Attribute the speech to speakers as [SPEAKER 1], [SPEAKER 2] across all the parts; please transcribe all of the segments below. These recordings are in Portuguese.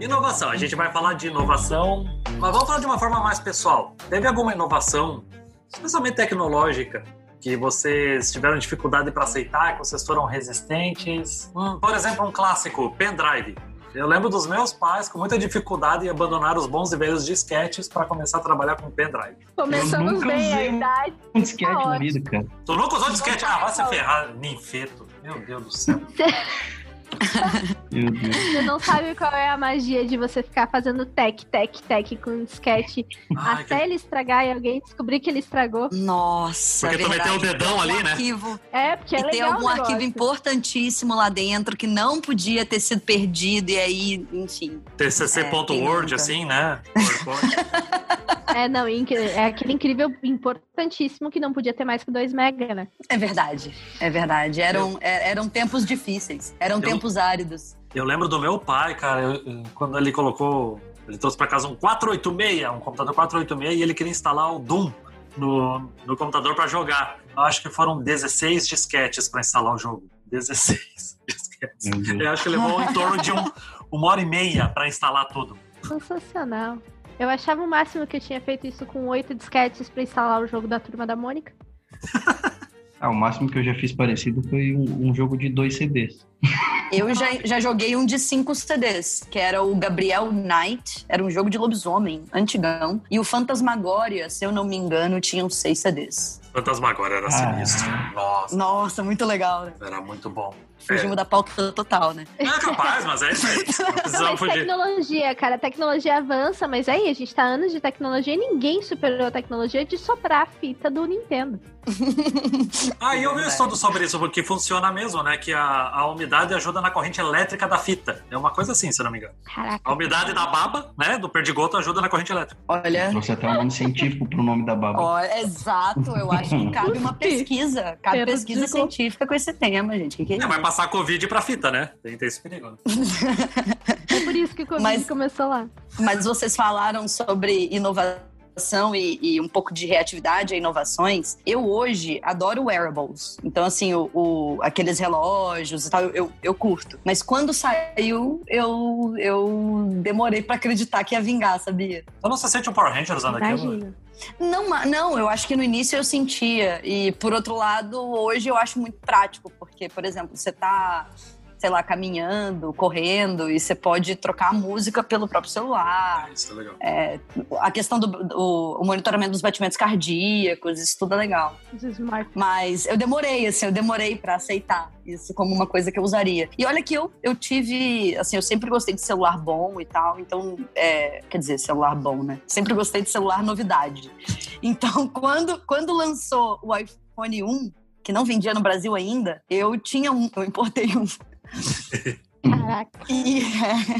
[SPEAKER 1] Inovação, a gente vai falar de inovação, mas vamos falar de uma forma mais pessoal. Teve alguma inovação, especialmente tecnológica, que vocês tiveram dificuldade para aceitar, que vocês foram resistentes? Hum, por exemplo, um clássico, pendrive. Eu lembro dos meus pais com muita dificuldade em abandonar os bons e velhos disquetes para começar a trabalhar com pendrive.
[SPEAKER 2] Começamos bem a
[SPEAKER 3] usei um-
[SPEAKER 2] idade.
[SPEAKER 3] Um disquete
[SPEAKER 2] Tá
[SPEAKER 3] na vida, cara.
[SPEAKER 1] Tu nunca usou disquete? Ah, vai se ferrar, ninfeto. Meu Deus do céu.
[SPEAKER 2] Você não sabe qual é a magia de você ficar fazendo tec, tec, tec com um disquete
[SPEAKER 1] Ai,
[SPEAKER 2] até ele estragar e alguém descobrir que ele estragou.
[SPEAKER 4] Nossa,
[SPEAKER 1] Porque tu meteu o
[SPEAKER 4] verdade.
[SPEAKER 1] dedão
[SPEAKER 4] Tem
[SPEAKER 1] ali,
[SPEAKER 4] algum
[SPEAKER 1] né?
[SPEAKER 4] Arquivo,
[SPEAKER 2] É, porque é
[SPEAKER 4] e tem
[SPEAKER 2] legal.
[SPEAKER 4] algum
[SPEAKER 2] o negócio.
[SPEAKER 4] arquivo importantíssimo lá dentro que não podia ter sido perdido, e aí, enfim. É,
[SPEAKER 1] TCC.word,
[SPEAKER 4] nunca?
[SPEAKER 1] assim, né?
[SPEAKER 2] É, não, é aquele incrível, importantíssimo que não podia ter mais que 2 mega, né?
[SPEAKER 4] É verdade, é verdade. Eram, é- eram tempos difíceis, eram
[SPEAKER 1] Eu-
[SPEAKER 4] tempos áridos.
[SPEAKER 1] Eu lembro do meu pai, cara, eu- quando ele colocou. Ele trouxe pra casa um 486, um computador 486, e ele queria instalar o Doom no, no computador pra jogar. Eu acho que foram 16 disquetes pra instalar o jogo. 16 disquetes.
[SPEAKER 3] Deus.
[SPEAKER 1] Eu acho que levou em torno de um, uma hora e meia pra instalar tudo.
[SPEAKER 2] Sensacional. Eu achava o máximo que eu tinha feito isso com oito disquetes pra instalar o jogo da Turma da Mônica.
[SPEAKER 3] Ah, o máximo que eu já fiz parecido foi um, um jogo de dois CDs.
[SPEAKER 4] Eu já, já joguei um de cinco CDs, que era o Gabriel Knight, era um jogo de lobisomem, antigão. E o Fantasmagória, se eu não me engano, tinham seis CDs.
[SPEAKER 1] Fantasmagória era
[SPEAKER 3] Ah.
[SPEAKER 1] sinistro. Nossa,
[SPEAKER 4] Nossa, muito legal, né?
[SPEAKER 1] era muito bom.
[SPEAKER 4] Fugimos da pauta total, né?
[SPEAKER 1] É capaz, mas é isso aí. Não precisamos
[SPEAKER 2] Mas
[SPEAKER 1] fugir.
[SPEAKER 2] tecnologia, cara, a tecnologia avança, mas aí a gente tá anos de tecnologia e ninguém superou a tecnologia de soprar a fita do Nintendo.
[SPEAKER 1] Ah, e eu vi um estudo sobre isso, porque funciona mesmo, né? Que a, a umidade ajuda na corrente elétrica da fita. É uma coisa assim, se não me engano.
[SPEAKER 2] Caraca.
[SPEAKER 1] A umidade da baba, né? Do perdigoto ajuda na corrente elétrica.
[SPEAKER 4] Olha.
[SPEAKER 3] Trouxe até um nome científico pro nome da baba.
[SPEAKER 4] Exato, eu acho que cabe uma pesquisa, cabe
[SPEAKER 2] Perdigo.
[SPEAKER 4] pesquisa científica com esse tema, gente. Que que é
[SPEAKER 1] É,
[SPEAKER 4] isso?
[SPEAKER 1] Passar Covid pra fita, né? Tem, tem esse perigo. né?
[SPEAKER 2] É por isso que o Covid
[SPEAKER 4] Mas-
[SPEAKER 2] começou lá.
[SPEAKER 4] Mas vocês falaram sobre inovação e, e um pouco de reatividade a inovações. Eu hoje adoro wearables. Então, assim, o, o- aqueles relógios e tal, eu, eu curto. Mas quando saiu, eu, eu demorei pra acreditar que ia vingar, sabia?
[SPEAKER 1] Eu não se sente um Power Ranger usando aquilo.
[SPEAKER 4] Não, não, eu acho que no início eu sentia. E por outro lado, hoje eu acho muito prático, porque, por exemplo, você tá, sei lá, caminhando, correndo, e você pode trocar a música pelo próprio celular.
[SPEAKER 1] É, isso é legal.
[SPEAKER 4] A questão do, do- o monitoramento dos batimentos cardíacos, isso tudo é legal. Mas eu demorei, assim, eu demorei pra aceitar isso como uma coisa que eu usaria. E olha que eu, eu tive, assim, eu sempre gostei de celular bom e tal, então, é, quer dizer, celular bom, né? Sempre gostei de celular novidade. Então, quando, quando lançou o iPhone 1, que não vendia no Brasil ainda, eu tinha um, eu importei um.
[SPEAKER 2] Caraca.
[SPEAKER 4] E,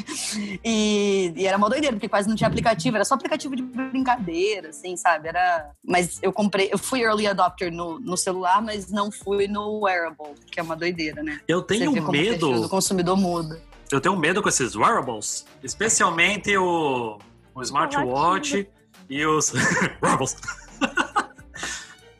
[SPEAKER 4] e, e era uma doideira, porque quase não tinha aplicativo, era só aplicativo de brincadeira, assim, sabe? Era. Mas eu comprei, eu fui early adopter no, no celular, mas não fui no wearable, que é uma doideira, né?
[SPEAKER 1] Eu tenho
[SPEAKER 4] como o
[SPEAKER 1] medo.
[SPEAKER 4] consumidor muda.
[SPEAKER 1] Eu tenho medo com esses wearables. Especialmente o, o smartwatch e os. wearables.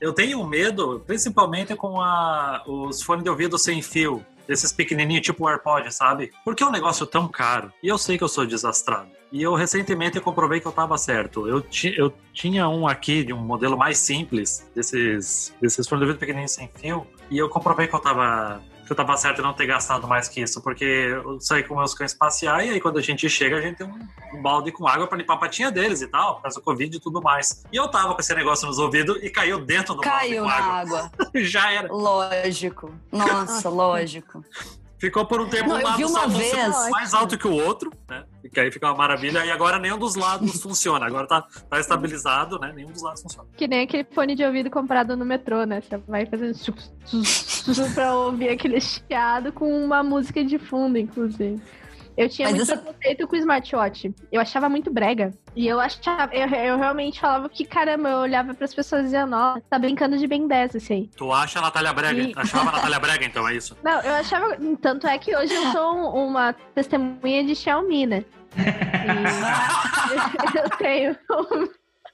[SPEAKER 1] Eu tenho medo, principalmente com a, os fones de ouvido sem fio. Esses pequenininhos, tipo o AirPod, sabe? Porque é um negócio tão caro. E eu sei que eu sou desastrado. E eu recentemente comprovei que eu tava certo. Eu, ti, eu tinha um aqui, de um modelo mais simples, desses, desses fones de ouvido pequenininhos sem fio. E eu comprovei que eu tava que eu tava certo em não ter gastado mais que isso, porque eu saí com meus cães passear e aí quando a gente chega, a gente tem um, um balde com água pra limpar a patinha deles e tal, por causa do Covid e tudo mais. E eu tava com esse negócio nos ouvidos e caiu dentro do
[SPEAKER 4] Caiu
[SPEAKER 1] balde
[SPEAKER 4] na
[SPEAKER 1] com água.
[SPEAKER 4] água.
[SPEAKER 1] Já era.
[SPEAKER 4] Lógico. Nossa, lógico.
[SPEAKER 1] Ficou por um tempo
[SPEAKER 4] Não,
[SPEAKER 1] um lado só
[SPEAKER 4] vez-
[SPEAKER 1] mais alto que o outro, né? E que aí fica uma maravilha. E agora nenhum dos lados funciona. Agora tá, tá estabilizado, né? Nenhum dos lados funciona.
[SPEAKER 2] Que nem aquele fone de ouvido comprado no metrô, né? Você vai fazendo tchuc, tchuc, tchuc pra ouvir aquele chiado com uma música de fundo, inclusive. Eu tinha
[SPEAKER 4] Mas
[SPEAKER 2] muito preconceito com o smartwatch. Eu achava muito brega. E eu achava, eu, eu realmente falava que, caramba, eu olhava pras pessoas e dizia, nossa, tá brincando de Ben 10 esse aí.
[SPEAKER 1] Tu acha a Natália Brega?
[SPEAKER 2] E-
[SPEAKER 1] Achava a Natália Brega, então, é isso?
[SPEAKER 2] Não, eu achava. Tanto é que hoje eu sou um- uma testemunha de Xiaomi, né? E eu tenho.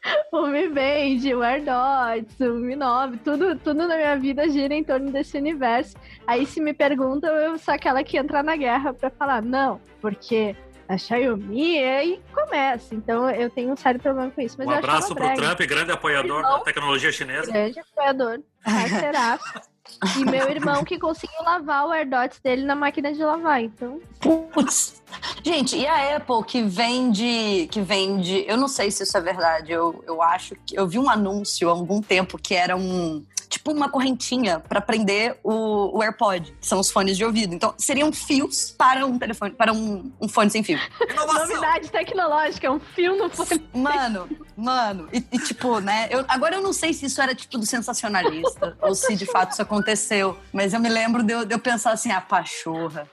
[SPEAKER 2] o Mi Band, o AirDots, o Mi 9, tudo, tudo na minha vida gira em torno desse universo. Aí se me perguntam, eu sou aquela que entra na guerra pra falar, não, porque a Xiaomi e começa. Então eu tenho um sério problema com isso. Mas
[SPEAKER 1] um
[SPEAKER 2] eu
[SPEAKER 1] abraço pro
[SPEAKER 2] brega.
[SPEAKER 1] Trump, grande apoiador
[SPEAKER 2] Irmão,
[SPEAKER 1] da tecnologia chinesa.
[SPEAKER 2] Grande apoiador, parceiraço. E meu irmão que conseguiu lavar o AirDots dele na máquina de lavar, então...
[SPEAKER 4] Putz. Gente, e a Apple que vende. que vende. Eu não sei se isso é verdade. Eu, eu acho que. Eu vi um anúncio há algum tempo que era um. Tipo uma correntinha para prender o, o AirPod, que são os fones de ouvido. Então, seriam fios para um telefone, para um, um fone sem fio.
[SPEAKER 1] Inovação!
[SPEAKER 2] Novidade tecnológica, é um fio no fone.
[SPEAKER 4] Mano, mano, e, e tipo, né? Eu, agora eu não sei se isso era tipo do sensacionalista ou se de fato isso aconteceu, mas eu me lembro de eu, de eu pensar assim, ah, pachorra.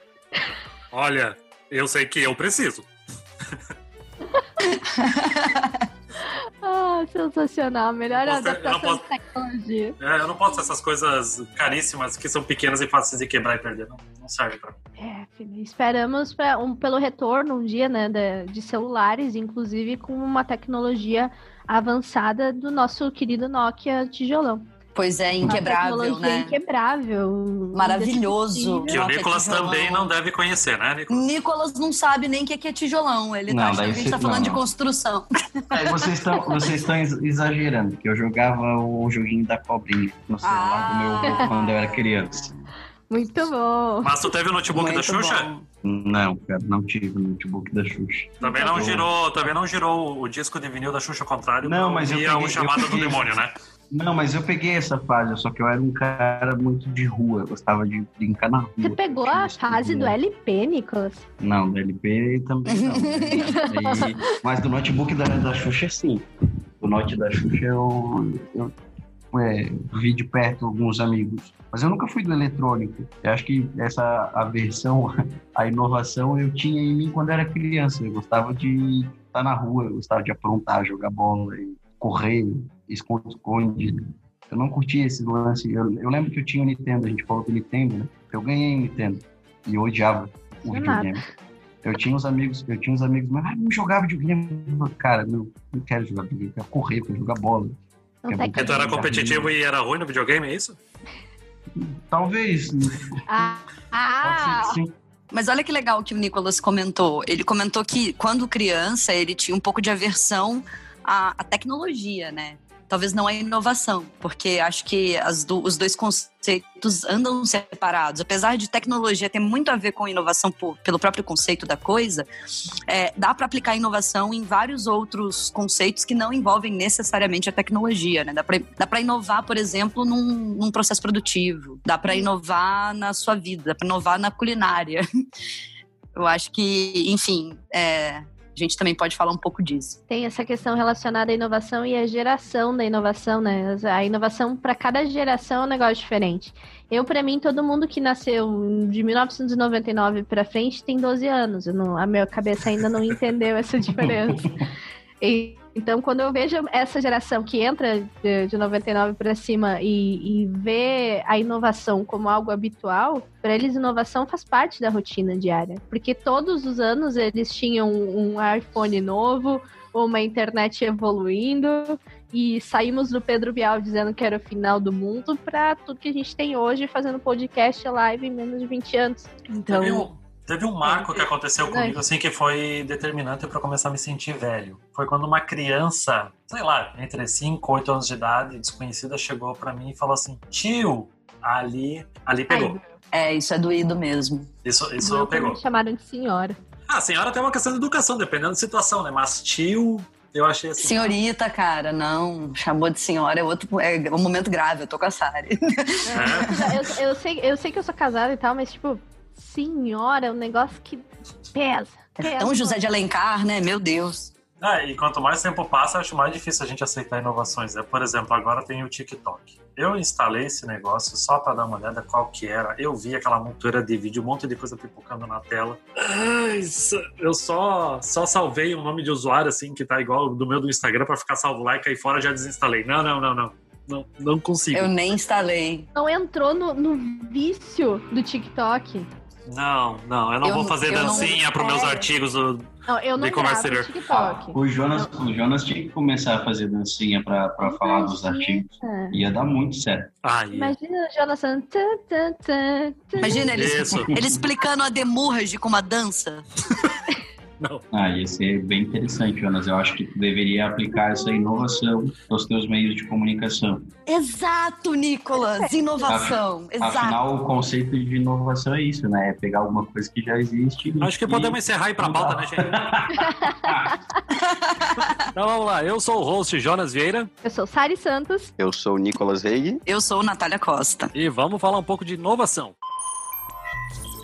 [SPEAKER 1] Olha, eu sei que eu preciso.
[SPEAKER 2] Ah, sensacional. Melhor
[SPEAKER 1] Eu posso- eu
[SPEAKER 2] adaptação de.
[SPEAKER 1] É, eu não posso essas coisas caríssimas que são pequenas e fáceis de quebrar e perder. Não, não serve pra mim.
[SPEAKER 2] É, filho, esperamos pra um, pelo retorno um dia, né, de, de celulares, inclusive com uma tecnologia avançada do nosso querido Nokia tijolão.
[SPEAKER 4] Pois é,
[SPEAKER 2] Uma
[SPEAKER 4] inquebrável,
[SPEAKER 2] tecnologia
[SPEAKER 4] né?
[SPEAKER 2] inquebrável.
[SPEAKER 4] Maravilhoso.
[SPEAKER 1] Que o
[SPEAKER 4] Nokia
[SPEAKER 1] Nicolas
[SPEAKER 4] tijolão.
[SPEAKER 1] também não deve conhecer, né, Nicolas?
[SPEAKER 4] Nicolas não sabe nem o que é é tijolão. Ele
[SPEAKER 5] Não,
[SPEAKER 4] tá
[SPEAKER 5] daí
[SPEAKER 4] que a gente tá
[SPEAKER 5] você-
[SPEAKER 4] falando
[SPEAKER 5] não,
[SPEAKER 4] de
[SPEAKER 5] não.
[SPEAKER 4] construção.
[SPEAKER 5] Aí vocês estão vocês exagerando, que eu jogava o joguinho da cobrinha no celular do meu
[SPEAKER 4] Ah.
[SPEAKER 5] quando eu era criança.
[SPEAKER 2] Muito bom.
[SPEAKER 1] Mas tu teve o notebook da
[SPEAKER 4] Muito
[SPEAKER 1] Xuxa?
[SPEAKER 4] bom.
[SPEAKER 5] Não, cara, não tive o notebook da Xuxa.
[SPEAKER 1] Também não girou, também não girou o disco de vinil da Xuxa ao contrário.
[SPEAKER 5] Não, mas eu peguei-
[SPEAKER 1] o chamado
[SPEAKER 5] eu
[SPEAKER 1] do
[SPEAKER 5] peguei.
[SPEAKER 1] demônio, né?
[SPEAKER 5] Não, mas eu peguei essa fase, só que eu era um cara muito de rua, eu gostava de brincar na rua.
[SPEAKER 2] Você pegou a fase do? LP, Nicolas?
[SPEAKER 5] Não, do LP também não. Aí- mas do notebook da, da Xuxa, sim. O note da Xuxa eu, eu é, vi de perto alguns amigos. Mas eu nunca fui do eletrônico. Eu acho que essa aversão, a inovação, eu tinha em mim quando era criança. Eu gostava de estar na rua, eu gostava de aprontar, jogar bola, correr, esconde-esconde. Eu não curtia esse lance. Eu, eu lembro que eu tinha o Nintendo, a gente falou do Nintendo, né? Eu ganhei o Nintendo e eu odiava o
[SPEAKER 2] Não é nada.
[SPEAKER 5] videogame. Eu tinha uns amigos, eu tinha uns amigos, mas ah, não jogava videogame. Cara, não, não quero jogar videogame, eu quero correr, quero jogar bola.
[SPEAKER 1] Tu era competitivo e era ruim no videogame, é isso?
[SPEAKER 5] Talvez,
[SPEAKER 2] Ah, ah,
[SPEAKER 5] sim.
[SPEAKER 4] Mas olha que legal que o Nicolas comentou. Ele comentou que quando criança ele tinha um pouco de aversão à, à tecnologia, né? Talvez não à inovação, porque acho que do- os dois conceitos andam separados. Apesar de tecnologia ter muito a ver com inovação por- pelo próprio conceito da coisa, é, dá para aplicar inovação em vários outros conceitos que não envolvem necessariamente a tecnologia, né? Dá para inovar, por exemplo, num, num processo produtivo. Dá para inovar na sua vida. Dá para inovar na culinária. Eu acho que, enfim, é, a gente também pode falar um pouco disso.
[SPEAKER 2] tem essa questão relacionada à inovação e à geração da inovação, né? A inovação para cada geração é um negócio diferente. Eu, para mim, todo mundo que nasceu de 1999 para frente tem 12 anos. Não- a minha cabeça ainda não entendeu essa diferença. Então, quando eu vejo essa geração que entra de, de 99 para cima e, e vê a inovação como algo habitual, para eles inovação faz parte da rotina diária. Porque todos os anos eles tinham um iPhone novo, uma internet evoluindo e saímos do Pedro Bial dizendo que era o final do mundo para tudo que a gente tem hoje fazendo podcast live em menos de 20 anos. Então,
[SPEAKER 1] Teve um, marco que aconteceu
[SPEAKER 2] Verdade.
[SPEAKER 1] comigo, assim, que foi determinante para começar a me sentir velho. Foi quando uma criança, sei lá, entre 5 e 8 anos de idade, desconhecida, chegou para mim e falou assim: tio, ali, ali pegou.
[SPEAKER 4] É, isso é doído mesmo.
[SPEAKER 1] Isso, isso
[SPEAKER 2] eu
[SPEAKER 1] pegou.
[SPEAKER 2] me chamaram de senhora.
[SPEAKER 1] Ah, a senhora tem uma questão de educação, dependendo da situação, né? Mas tio, eu achei assim.
[SPEAKER 4] Senhorita, cara, não. Chamou de senhora é outro. É um momento grave, eu tô com a Sari.
[SPEAKER 1] É.
[SPEAKER 2] Eu, eu sei, eu sei que eu sou casada e tal, mas tipo, senhora é um negócio que pesa. pesa
[SPEAKER 4] É um José de Alencar, né? Meu Deus.
[SPEAKER 1] Ah, e quanto mais tempo passa, acho mais difícil a gente aceitar inovações. Né? Por exemplo, agora tem o TikTok. Eu instalei esse negócio só para dar uma olhada qual que era. Eu vi aquela montoeira de vídeo, um monte de coisa pipocando na tela. Ai, eu só, só salvei o nome de usuário, assim, que tá igual do meu do Instagram, para ficar salvo lá e cair fora já desinstalei. Não, não, não, não. Não, não consigo.
[SPEAKER 4] Eu nem instalei.
[SPEAKER 2] Não entrou no, no vício do TikTok.
[SPEAKER 1] Não, não, eu não
[SPEAKER 4] Eu
[SPEAKER 1] vou fazer dancinha para meus artigos do.
[SPEAKER 2] Não, eu não gravo. TikTok.
[SPEAKER 3] O Jonas, o Jonas tinha que começar a fazer dancinha pra, pra falar dos artigos. Ia dar muito certo.
[SPEAKER 1] Ai,
[SPEAKER 2] Imagina o tã.
[SPEAKER 4] Imagina ele, ele explicando a demurrage com uma dança.
[SPEAKER 1] Não.
[SPEAKER 3] Ah, ia ser bem interessante, Jonas. Eu acho que tu deveria aplicar essa inovação aos teus meios de comunicação.
[SPEAKER 4] Exato, Nicolas! Inovação. Exato.
[SPEAKER 3] Afinal, o conceito de inovação é isso, né? É pegar alguma coisa que já existe. e-
[SPEAKER 1] Acho que podemos encerrar e ir pra pauta, né, gente? então vamos lá. Eu sou o host Jonas Vieira
[SPEAKER 2] Eu sou Sari Santos.
[SPEAKER 5] Eu sou o Nicolas Reig.
[SPEAKER 4] Eu sou Natália Costa.
[SPEAKER 1] e vamos falar um pouco de inovação.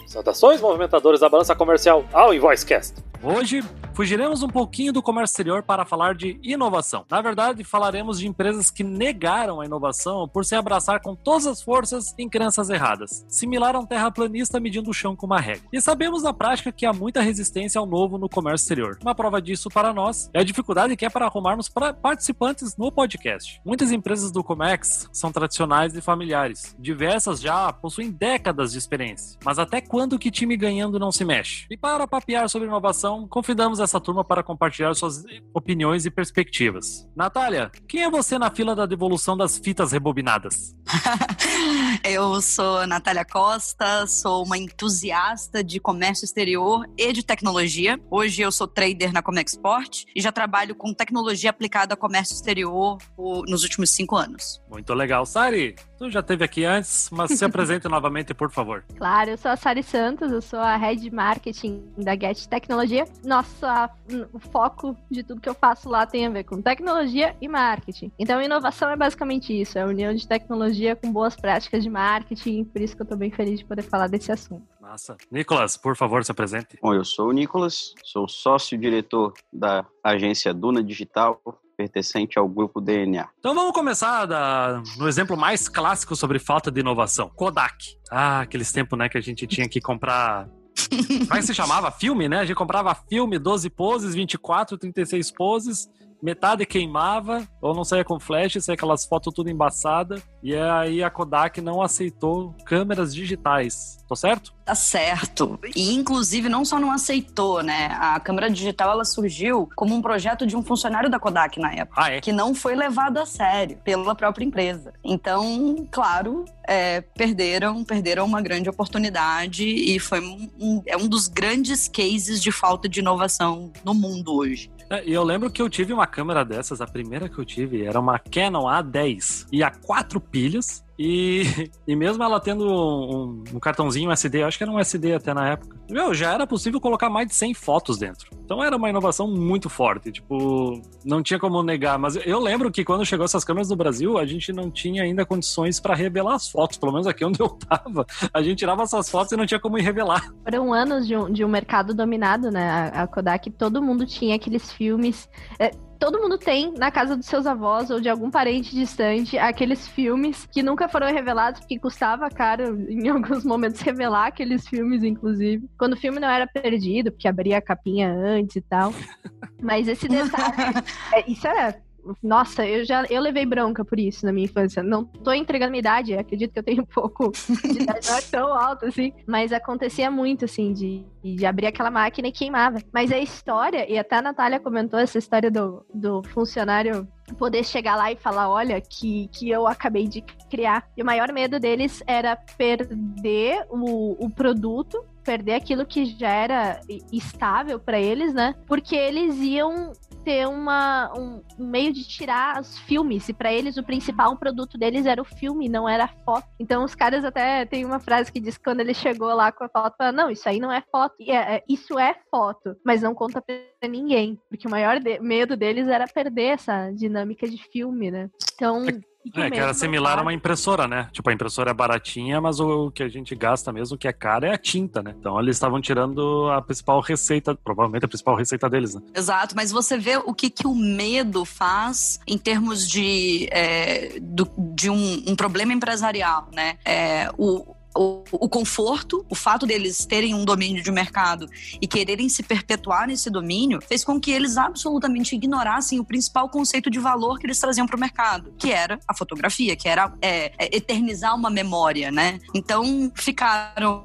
[SPEAKER 6] Saudações, movimentadores da balança comercial ao Invoicecast.
[SPEAKER 1] Hoje fugiremos um pouquinho do comércio exterior para falar de inovação. Na verdade, falaremos de empresas que negaram a inovação por se abraçar com todas as forças em crenças erradas, similar a um terraplanista medindo o chão com uma régua. E sabemos na prática que há muita resistência ao novo no comércio exterior. Uma prova disso para nós é a dificuldade que é para arrumarmos participantes no podcast. Muitas empresas do Comex são tradicionais e familiares. Diversas já possuem décadas de experiência. Mas até quando que time ganhando não se mexe? E para papear sobre inovação, convidamos essa turma para compartilhar suas opiniões e perspectivas. Natália, quem é você na fila da devolução das fitas rebobinadas?
[SPEAKER 4] Eu sou Natália Costa, sou uma entusiasta de comércio exterior e de tecnologia. Hoje eu sou trader na Comexport e já trabalho com tecnologia aplicada a comércio exterior nos últimos cinco anos.
[SPEAKER 1] Muito legal. Sari, tu já esteve aqui antes, mas se apresente novamente, por favor.
[SPEAKER 2] Claro, eu sou a Sari Santos, eu sou a Head Marketing da Get Tecnologia. Nossa, o foco de tudo que eu faço lá tem a ver com tecnologia e marketing. Então, inovação é basicamente isso, é a união de tecnologia com boas práticas de marketing, por isso que eu tô bem feliz de poder falar desse assunto.
[SPEAKER 1] Massa. Nicolas, por favor, se apresente.
[SPEAKER 5] Bom, eu sou o Nicolas, sou sócio-diretor da agência Duna Digital, pertencente ao grupo DNA.
[SPEAKER 1] Então vamos começar da- no exemplo mais clássico sobre falta de inovação. Kodak. Ah, aqueles tempos, né, que a gente tinha que comprar... Como é que se chamava? Filme, né? A gente comprava filme, 12 poses, 24, 36 poses, metade queimava, ou não saía com flash, saía aquelas fotos tudo embaçada. E aí a Kodak não aceitou câmeras digitais. Tô certo?
[SPEAKER 4] Tá certo. E inclusive não só não aceitou, né? A câmera digital ela surgiu como um projeto de um funcionário da Kodak na época.
[SPEAKER 1] Ah, é?
[SPEAKER 4] que não foi levado a sério pela própria empresa. Então, claro, é, perderam, perderam uma grande oportunidade e foi um, um- é um dos grandes cases de falta de inovação no mundo hoje.
[SPEAKER 1] É, E eu lembro que eu tive uma câmera dessas, a primeira que eu tive era uma Canon A10 e a quatro pilhas. E, e mesmo ela tendo um, um cartãozinho SD, acho que era um SD até na época, meu, já era possível colocar mais de 100 fotos dentro. Então era uma inovação muito forte, tipo, não tinha como negar. Mas eu lembro que quando chegou essas câmeras no Brasil, a gente não tinha ainda condições para revelar as fotos, pelo menos aqui onde eu tava. A gente tirava essas fotos e não tinha como ir revelar.
[SPEAKER 2] Foram anos de um, de um mercado dominado, né? A, a Kodak, todo mundo tinha aqueles filmes. é, todo mundo tem na casa dos seus avós ou de algum parente distante aqueles filmes que nunca foram revelados porque custava caro em alguns momentos revelar aqueles filmes, inclusive. Quando o filme não era perdido, porque abria a capinha antes e tal. Mas esse detalhe, é, isso era. Nossa, eu já eu levei bronca por isso na minha infância. Não tô entregando minha idade, acredito que eu tenho um pouco de idade, não é tão alta assim, mas acontecia muito assim de, de abrir aquela máquina e queimava. Mas a história, e até a Natália comentou essa história do, do funcionário poder chegar lá e falar, olha, que, que eu acabei de criar. E o maior medo deles era perder o, o produto, perder aquilo que já era estável para eles, né? Porque eles iam ter uma, um meio de tirar os filmes. E para eles o principal produto deles era o filme, não era a foto. Então os caras até tem uma frase que diz que quando ele chegou lá com a foto, fala, não, isso aí não é foto. É- é- isso é foto, mas não conta pra ninguém. Porque o maior de- medo deles era perder essa dinâmica de filme, né? Então. o
[SPEAKER 1] É, que era similar a
[SPEAKER 2] cara.
[SPEAKER 1] uma impressora, né? Tipo, a impressora é baratinha, mas o que a gente gasta mesmo, que é caro, é a tinta, né? Então eles estavam tirando a principal receita, provavelmente a principal receita deles, né?
[SPEAKER 4] Exato, mas você vê o que, que o medo faz em termos de, é, do- de um, um problema empresarial, né? É, o, o, o conforto, o fato deles terem um domínio de mercado e quererem se perpetuar nesse domínio, fez com que eles absolutamente ignorassem o principal conceito de valor que eles traziam para o mercado, que era a fotografia, que era é, é, eternizar uma memória, né? Então ficaram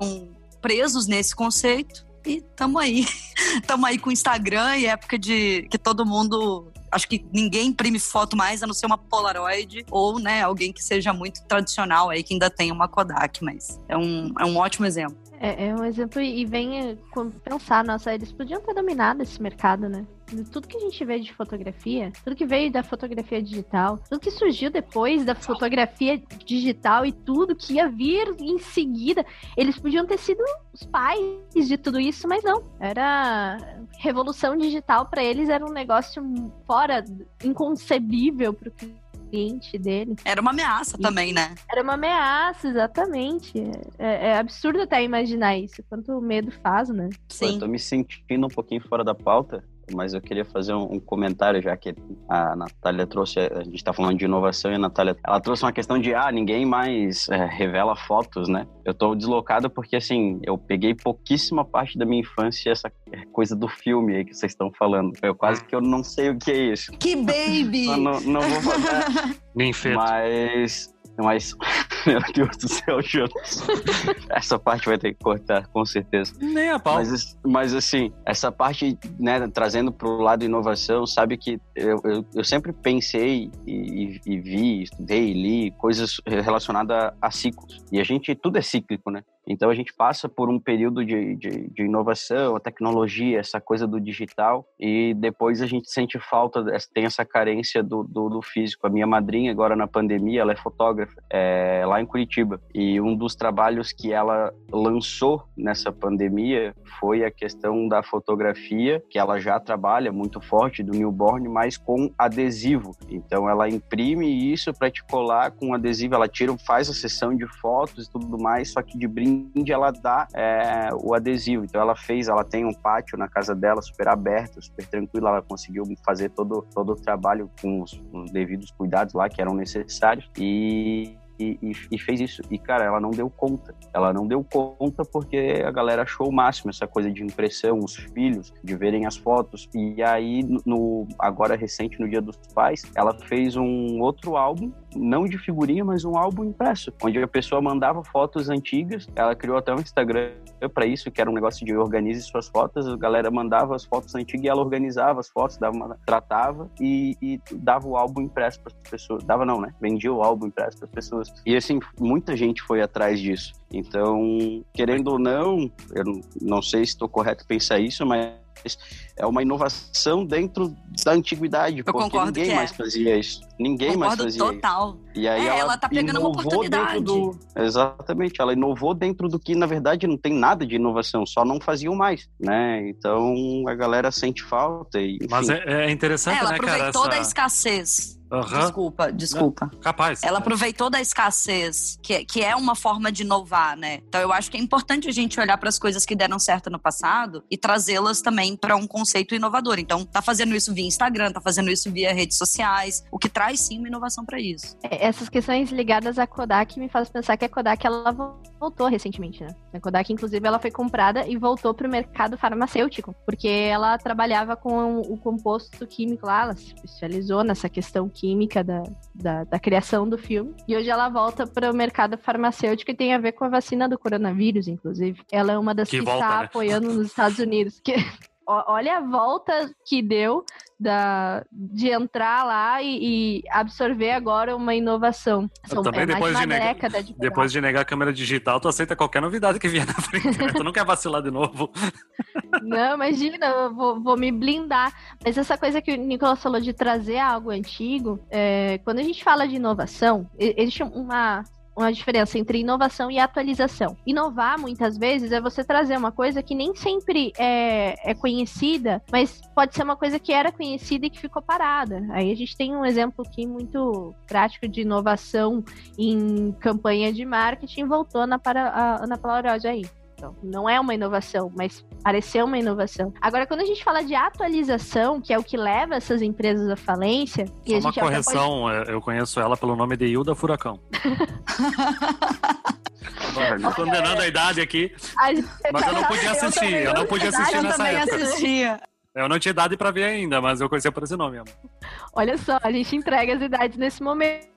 [SPEAKER 4] presos nesse conceito e tamo aí. tamo aí com o Instagram e época de que todo mundo acho que ninguém imprime foto mais a não ser uma Polaroid ou, né, alguém que seja muito tradicional aí, que ainda tem uma Kodak, mas é um, é um ótimo exemplo.
[SPEAKER 2] É, é um exemplo e vem é, pensar, nossa, eles podiam ter dominado esse mercado, né? Tudo que a gente vê de fotografia, tudo que veio da fotografia digital, tudo que surgiu depois da fotografia digital e tudo que ia vir em seguida, eles podiam ter sido os pais de tudo isso, mas não. Era revolução digital para eles era um negócio fora inconcebível para cliente dele.
[SPEAKER 4] Era uma ameaça e também, né?
[SPEAKER 2] Era uma ameaça, exatamente. É, é, absurdo até imaginar isso. Quanto medo faz, né?
[SPEAKER 5] Sim. Eu tô me sentindo um pouquinho fora da pauta, mas eu queria fazer um, um, comentário, já que a Natália trouxe, a gente está falando de inovação e a Natália, ela trouxe uma questão de, ah, ninguém mais é, revela fotos, né? Eu estou deslocado porque, assim, eu peguei pouquíssima parte da minha infância essa coisa do filme aí que vocês estão falando. Eu quase que eu não sei o que é isso.
[SPEAKER 4] Que baby!
[SPEAKER 5] não, não vou falar.
[SPEAKER 1] Nem feito.
[SPEAKER 5] Mas mas, meu Deus do céu, Jonas. essa parte vai ter que cortar, com certeza.
[SPEAKER 1] Nem a pau.
[SPEAKER 5] Mas, mas assim, essa parte, né, trazendo pro lado inovação, sabe que eu, eu, eu sempre pensei e, e, vi, estudei, li coisas relacionadas a, a ciclos. E a gente, tudo é cíclico, né? Então a gente passa por um período de, de, de, inovação, a tecnologia, essa coisa do digital, e depois a gente sente falta, tem essa carência do, do, do físico. A minha madrinha, agora na pandemia, ela é fotógrafa é, lá em Curitiba, e um dos trabalhos que ela lançou nessa pandemia foi a questão da fotografia, que ela já trabalha muito forte, do newborn, mas com adesivo. Então ela imprime isso para te colar com adesivo, ela tira, faz a sessão de fotos e tudo mais, só que de brinde onde ela dá é, o adesivo. Então ela fez, ela tem um pátio na casa dela super aberto, super tranquilo, ela conseguiu fazer todo, todo o trabalho com os, os devidos cuidados lá que eram necessários e e, e, e, fez isso. E, cara, ela não deu conta. Ela não deu conta porque a galera achou o máximo essa coisa de impressão, os filhos, de verem as fotos. E aí, no agora recente, no Dia dos Pais, ela fez um outro álbum, não de figurinha, mas um álbum impresso, onde a pessoa mandava fotos antigas. Ela criou até um Instagram para isso, que era um negócio de organize suas fotos. A galera mandava as fotos antigas e ela organizava as fotos, dava uma, tratava e, e dava o álbum impresso para as pessoas. Dava não, né? Vendia o álbum impresso para as pessoas e assim, muita gente foi atrás disso. Então, querendo ou não, eu não sei se estou correto pensar isso, mas é uma inovação dentro da antiguidade,
[SPEAKER 4] eu
[SPEAKER 5] porque ninguém mais é. fazia isso. Ninguém
[SPEAKER 4] concordo
[SPEAKER 5] mais fazia
[SPEAKER 4] total.
[SPEAKER 5] isso. E aí é, ela,
[SPEAKER 4] ela tá pegando uma oportunidade.
[SPEAKER 5] Do... Exatamente, ela inovou dentro do que na verdade não tem nada de inovação, só não faziam mais, né? Então a galera sente falta e enfim.
[SPEAKER 1] Mas é, é interessante,
[SPEAKER 4] é, ela
[SPEAKER 1] né,
[SPEAKER 4] aproveitou
[SPEAKER 1] cara,
[SPEAKER 4] da escassez
[SPEAKER 1] Uhum.
[SPEAKER 4] Desculpa, desculpa.
[SPEAKER 1] Capaz.
[SPEAKER 4] Ela aproveitou da escassez, que, que é uma forma de inovar, né? Então eu acho que é importante a gente olhar para as coisas que deram certo no passado e trazê-las também para um conceito inovador. Então, tá fazendo isso via Instagram, tá fazendo isso via redes sociais, o que traz sim uma inovação para isso.
[SPEAKER 2] É, essas questões ligadas à Kodak me fazem pensar que a Kodak ela voltou recentemente, né? A Kodak, inclusive, ela foi comprada e voltou para o mercado farmacêutico, porque ela trabalhava com o composto químico lá, ela se especializou nessa questão química da, da, da criação do filme. E hoje ela volta para o mercado farmacêutico e tem a ver com a vacina do coronavírus, inclusive. Ela é uma das que, está né? apoiando nos Estados Unidos. Que olha a volta que deu da, de entrar lá e, e absorver agora uma inovação.
[SPEAKER 1] São, também é depois, de, nega, de depois de negar a câmera digital, tu aceita qualquer novidade que vier na frente, né? tu não quer vacilar de novo.
[SPEAKER 2] Não, imagina, eu vou, vou, me blindar. Mas essa coisa que o Nicolas falou de trazer algo antigo, é, quando a gente fala de inovação, existe uma uma diferença entre inovação e atualização. Inovar, muitas vezes, é você trazer uma coisa que nem sempre é, é conhecida, mas pode ser uma coisa que era conhecida e que ficou parada. Aí a gente tem um exemplo aqui muito prático de inovação em campanha de marketing, voltou na para, a Ana Paula aí. Então, não é uma inovação, mas pareceu uma inovação. Agora, quando a gente fala de atualização, que é o que leva essas empresas à falência...
[SPEAKER 1] e
[SPEAKER 2] a
[SPEAKER 1] uma correção, pode... É, eu conheço ela pelo nome de Hilda Furacão. Tô condenando a idade aqui. Mas eu não podia assistir, eu, eu não podia assistir nessa época. Assistia. Eu não tinha idade para ver ainda, mas eu conhecia por esse nome. Amor.
[SPEAKER 2] Olha só, a gente entrega as idades nesse momento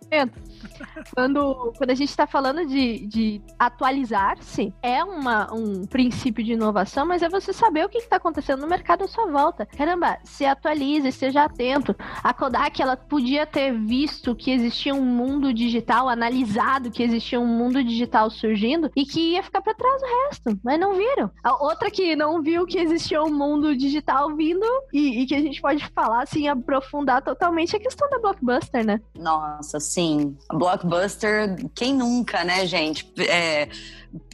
[SPEAKER 2] Quando, quando a gente está falando de, de atualizar-se, é uma, um princípio de inovação, mas é você saber o que está acontecendo no mercado à sua volta. Caramba, se atualize, esteja atento. A Kodak, ela podia ter visto que existia um mundo digital, analisado que existia um mundo digital surgindo e que ia ficar para trás o resto, mas não viram. A outra que não viu que existia um mundo digital vindo e, e que a gente pode falar, assim, aprofundar totalmente é a questão da Blockbuster, né?
[SPEAKER 4] Nossa, sim. A Blockbuster, quem nunca, né, gente? É,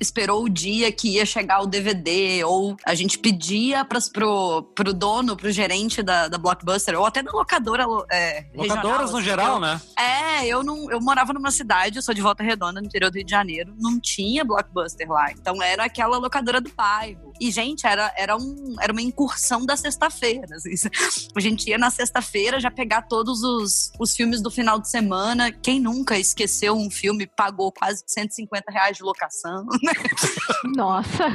[SPEAKER 4] esperou o dia que ia chegar o DVD, ou a gente pedia pras, pro, pro dono, pro gerente da, da Blockbuster, ou até da locadora. É,
[SPEAKER 1] Locadoras no
[SPEAKER 4] assim,
[SPEAKER 1] geral,
[SPEAKER 4] eu,
[SPEAKER 1] né?
[SPEAKER 4] É, eu não. Eu morava numa cidade, eu sou de Volta Redonda, no interior do Rio de Janeiro, não tinha Blockbuster lá. Então era aquela locadora do bairro. E, gente, era, era, um, era uma incursão da sexta-feira. Assim. A gente ia na sexta-feira já pegar todos os, os filmes do final de semana. Quem nunca esqueceu um filme, pagou quase 150 reais de locação. Né?
[SPEAKER 2] Nossa,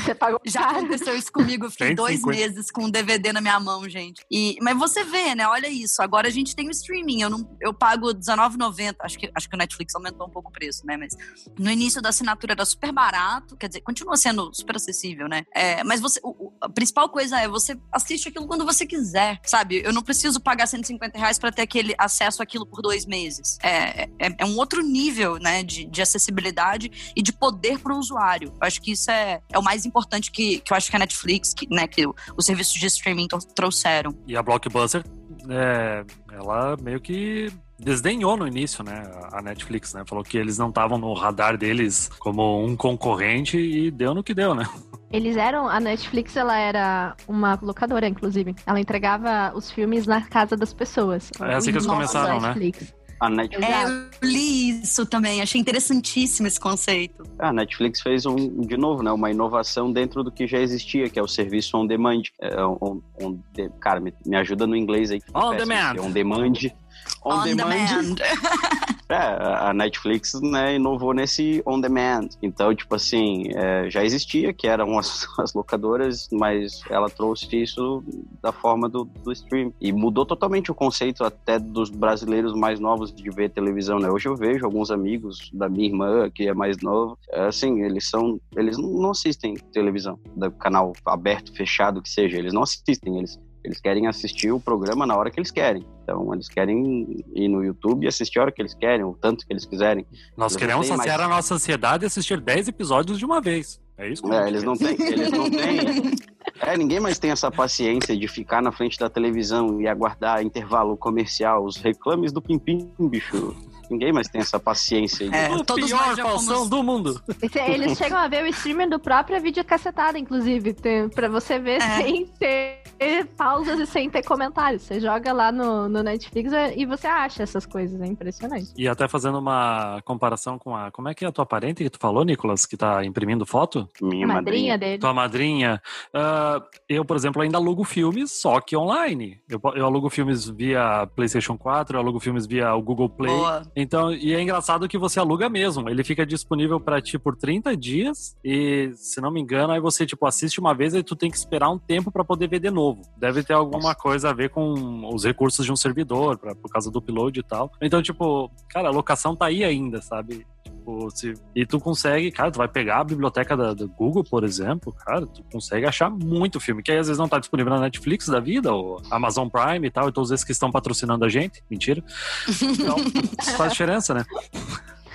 [SPEAKER 2] você pagou
[SPEAKER 4] Já aconteceu isso comigo. Eu fiquei dois
[SPEAKER 1] 150.
[SPEAKER 4] meses com um DVD na minha mão, gente. E, mas você vê, né? Olha isso. Agora a gente tem o streaming. Eu, não, eu pago R$19,90. Acho que, acho que o Netflix aumentou um pouco o preço, né? Mas no início da assinatura era super barato. Quer dizer, continua sendo super acessível, né? É, mas você, o- o- a principal coisa é você assiste aquilo quando você quiser, sabe? Eu não preciso pagar 150 reais para ter aquele acesso àquilo por dois meses. É, é, é um outro nível, né? De, de acessibilidade e de poder para o usuário. Eu acho que isso é, é o mais importante que, que eu acho que a Netflix, que, né? Que os serviços de streaming tro- trouxeram.
[SPEAKER 1] E a Blockbuster, é, ela meio que desdenhou no início, né? A Netflix, né? Falou que eles não estavam no radar deles como um concorrente e deu no que deu, né?
[SPEAKER 2] Eles eram. A Netflix, ela era uma locadora, inclusive. Ela entregava os filmes na casa das pessoas.
[SPEAKER 1] É assim que eles começaram, né?
[SPEAKER 2] Netflix.
[SPEAKER 5] A Netflix,
[SPEAKER 4] É, eu li isso também. Achei interessantíssimo esse conceito.
[SPEAKER 5] a Netflix fez um, de novo, né, uma inovação dentro do que já existia, que é o serviço on demand. É, on, on de- cara, me, me ajuda no inglês aí.
[SPEAKER 1] On demand.
[SPEAKER 5] é On demand. On, demand. É, a Netflix né, inovou nesse on demand. Então, tipo assim, é, já existia, que eram as, as locadoras, mas ela trouxe isso da forma do, do stream. E mudou totalmente o conceito até dos brasileiros mais novos de ver televisão, né? Hoje eu vejo alguns amigos da minha irmã, que é mais novo, é, assim, eles são. Eles não assistem televisão, do canal aberto, fechado, que seja. Eles não assistem, eles eles querem assistir o programa na hora que eles querem. Então, eles querem ir no YouTube e assistir a hora que eles querem, o tanto que eles quiserem.
[SPEAKER 1] Nós
[SPEAKER 5] Eles
[SPEAKER 1] queremos saciar
[SPEAKER 5] mais-
[SPEAKER 1] a nossa ansiedade e assistir 10 episódios de uma vez. É isso que
[SPEAKER 5] É, eles não têm, eles não têm. É, ninguém mais tem essa paciência de ficar na frente da televisão e aguardar intervalo comercial, os reclames do Pimpim, bicho. Ninguém mais tem essa paciência.
[SPEAKER 4] É,
[SPEAKER 1] O
[SPEAKER 4] todos
[SPEAKER 1] pior
[SPEAKER 4] nós já
[SPEAKER 1] falsão
[SPEAKER 4] fomos...
[SPEAKER 1] do mundo.
[SPEAKER 2] Eles chegam a ver o streamer do próprio vídeo cacetada, inclusive, tem, pra você ver
[SPEAKER 4] É.
[SPEAKER 2] sem ter pausas e sem ter comentários. Você joga lá no, no Netflix e você acha essas coisas, é impressionante.
[SPEAKER 1] E até fazendo uma comparação com a. Como é que é a tua parente que tu falou, Nicolas, que tá imprimindo foto?
[SPEAKER 5] Minha
[SPEAKER 2] a madrinha
[SPEAKER 5] madrinha.
[SPEAKER 2] dele.
[SPEAKER 1] Tua madrinha. Ah, eu, por exemplo, ainda alugo filmes, só que online. Eu, eu alugo filmes via PlayStation 4, eu alugo filmes via o Google Play.
[SPEAKER 4] Boa.
[SPEAKER 1] Então, e é engraçado que você aluga mesmo. Ele fica disponível pra ti por 30 dias e, se não me engano, aí você tipo assiste uma vez e tu tem que esperar um tempo pra poder ver de novo. Deve ter alguma coisa a ver com os recursos de um servidor, pra, por causa do upload e tal. Então, tipo, cara, a locação tá aí ainda, sabe? Tipo, se... E tu consegue, cara, tu vai pegar a biblioteca da, Google, por exemplo, cara, tu consegue achar muito filme, que aí às vezes não tá disponível na Netflix da vida, ou Amazon Prime e tal, e todos esses que estão patrocinando a gente. Mentira. Então, faz diferença, né?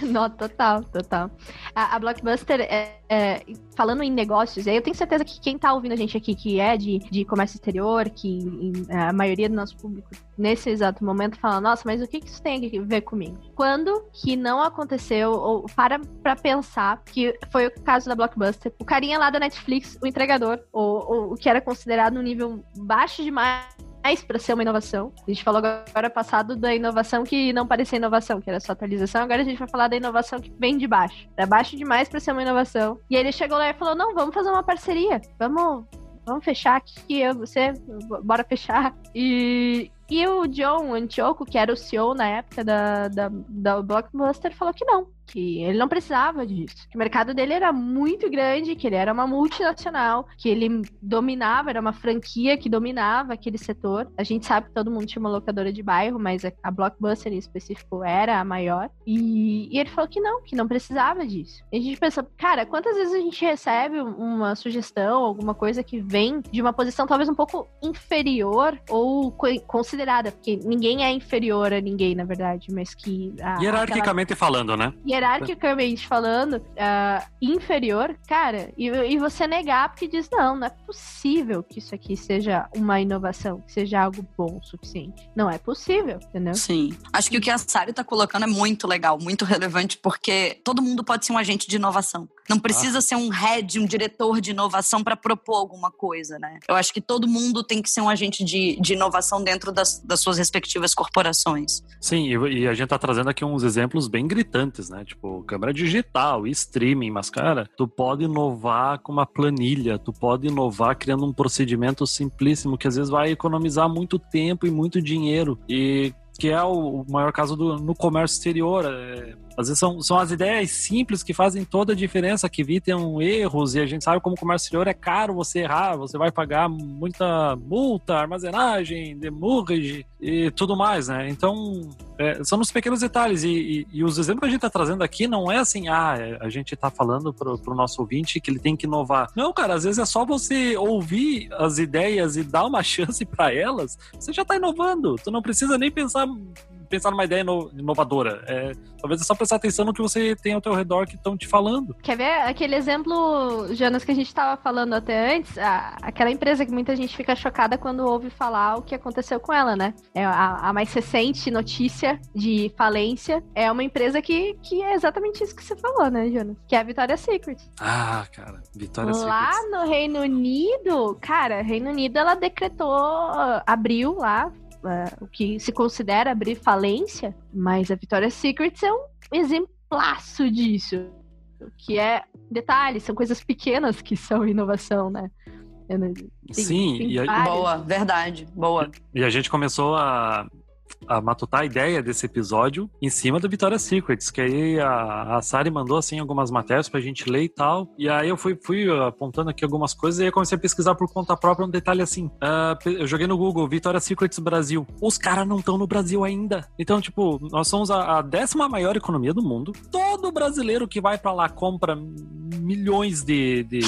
[SPEAKER 2] Não, total, total. A, a Blockbuster, é, é, falando em negócios, eu tenho certeza que quem tá ouvindo a gente aqui, que é de, de comércio exterior, que em- a maioria do nosso público nesse exato momento fala, nossa, mas o que, que isso tem a ver comigo? Quando que não aconteceu, ou para pra pensar, que foi o caso da Blockbuster, o carinha lá da Netflix, o entregador, ou o que era considerado um nível baixo demais mais para ser uma inovação. A gente falou agora passado da inovação que não parecia inovação, que era só atualização. Agora a gente vai falar da inovação que vem de baixo. É baixo demais para ser uma inovação. E aí ele chegou lá e falou: não, vamos fazer uma parceria. Vamos, vamos fechar aqui, eu, você, bora fechar. E, e o John Antioco, que era o CEO na época da, da, da Blockbuster, falou que não. Que ele não precisava disso. Que o mercado dele era muito grande, que ele era uma multinacional, que ele dominava, era uma franquia que dominava aquele setor. A gente sabe que todo mundo tinha uma locadora de bairro, mas a Blockbuster em específico era a maior. E, e ele falou que não, que não precisava disso. E a gente pensa, cara, quantas vezes a gente recebe uma sugestão, alguma coisa que vem de uma posição talvez um pouco inferior ou considerada, porque ninguém é inferior a ninguém, na verdade, mas que.
[SPEAKER 1] A, Hierarquicamente aquela... falando, né?
[SPEAKER 2] Hierarquicamente falando, uh, inferior, cara, e, e você negar porque diz, não, não é possível que isso aqui seja uma inovação, que seja algo bom o suficiente. Não é possível, entendeu?
[SPEAKER 4] Sim. Acho que o que a Sari tá colocando é muito legal, muito relevante, porque todo mundo pode ser um agente de inovação. Não precisa ah. ser um head, um diretor de inovação para propor alguma coisa, né? Eu acho que todo mundo tem que ser um agente de, de inovação dentro das, das suas respectivas corporações.
[SPEAKER 1] Sim, e, e a gente tá trazendo aqui uns exemplos bem gritantes, né? Tipo, câmera digital, streaming, mas, cara, tu pode inovar com uma planilha, tu pode inovar criando um procedimento simplíssimo que às vezes vai economizar muito tempo e muito dinheiro. E que é o maior caso do, no comércio exterior. É, às vezes são, são as ideias simples que fazem toda a diferença, que evitam erros, e a gente sabe como comércio exterior é caro você errar, você vai pagar muita multa, armazenagem, demurrage e tudo mais, né? Então, é, são nos pequenos detalhes, e, e, e, os exemplos que a gente está trazendo aqui não é assim, ah, é, a gente está falando para o nosso ouvinte que ele tem que inovar. Não, cara, às vezes é só você ouvir as ideias e dar uma chance para elas, você já está inovando, tu não precisa nem pensar pensar numa ideia inovadora. É, talvez é só prestar atenção no que você tem ao teu redor que estão te falando.
[SPEAKER 2] Quer ver aquele exemplo, Jonas, que a gente estava falando até antes? A, aquela empresa que muita gente fica chocada quando ouve falar o que aconteceu com ela, né? É a, a mais recente notícia de falência é uma empresa que, que é exatamente isso que você falou, né, Jonas? Que é a Victoria's Secret.
[SPEAKER 1] Ah, cara, Victoria's
[SPEAKER 2] Secret. Lá no Reino Unido, cara, Reino Unido ela decretou, abriu lá, uh, o que se considera abrir falência, mas a Victoria's Secret é um exemplaço disso. Que é, detalhe, são coisas pequenas que são inovação, né?
[SPEAKER 1] Tem, Sim,
[SPEAKER 4] tem e a... boa, verdade, boa.
[SPEAKER 1] E a gente começou a a matutar a ideia desse episódio em cima do Victoria's Secrets, que aí a, a Sari mandou assim algumas matérias pra gente ler e tal. E aí eu fui, fui apontando aqui algumas coisas e aí comecei a pesquisar por conta própria um detalhe assim. Uh, eu joguei no Google Victoria's Secrets Brasil. Os caras não estão no Brasil ainda. Então, tipo, nós somos a, a, décima maior economia do mundo. Todo brasileiro que vai para lá compra milhões de, de,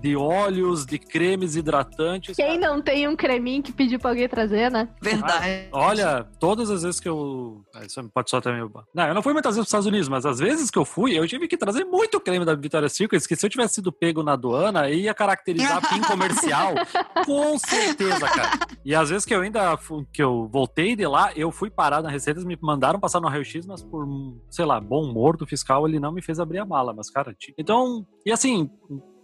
[SPEAKER 1] de óleos, de cremes hidratantes.
[SPEAKER 2] Quem cara. não tem um creminho que pediu pra alguém trazer, né?
[SPEAKER 4] Verdade.
[SPEAKER 1] olha, todas as vezes que eu. Ah, isso pode só também. Não, eu não fui muitas vezes para os Estados Unidos, mas às vezes que eu fui, eu tive que trazer muito creme da Victoria's Secret, que se eu tivesse sido pego na aduana, ia caracterizar PIN comercial. com certeza, cara. E às vezes que eu ainda que eu voltei de lá, eu fui parar na Receita, me mandaram passar no raio-x, mas por, sei lá, bom humor do fiscal, ele não me fez abrir a mala. Mas, cara, então. E assim,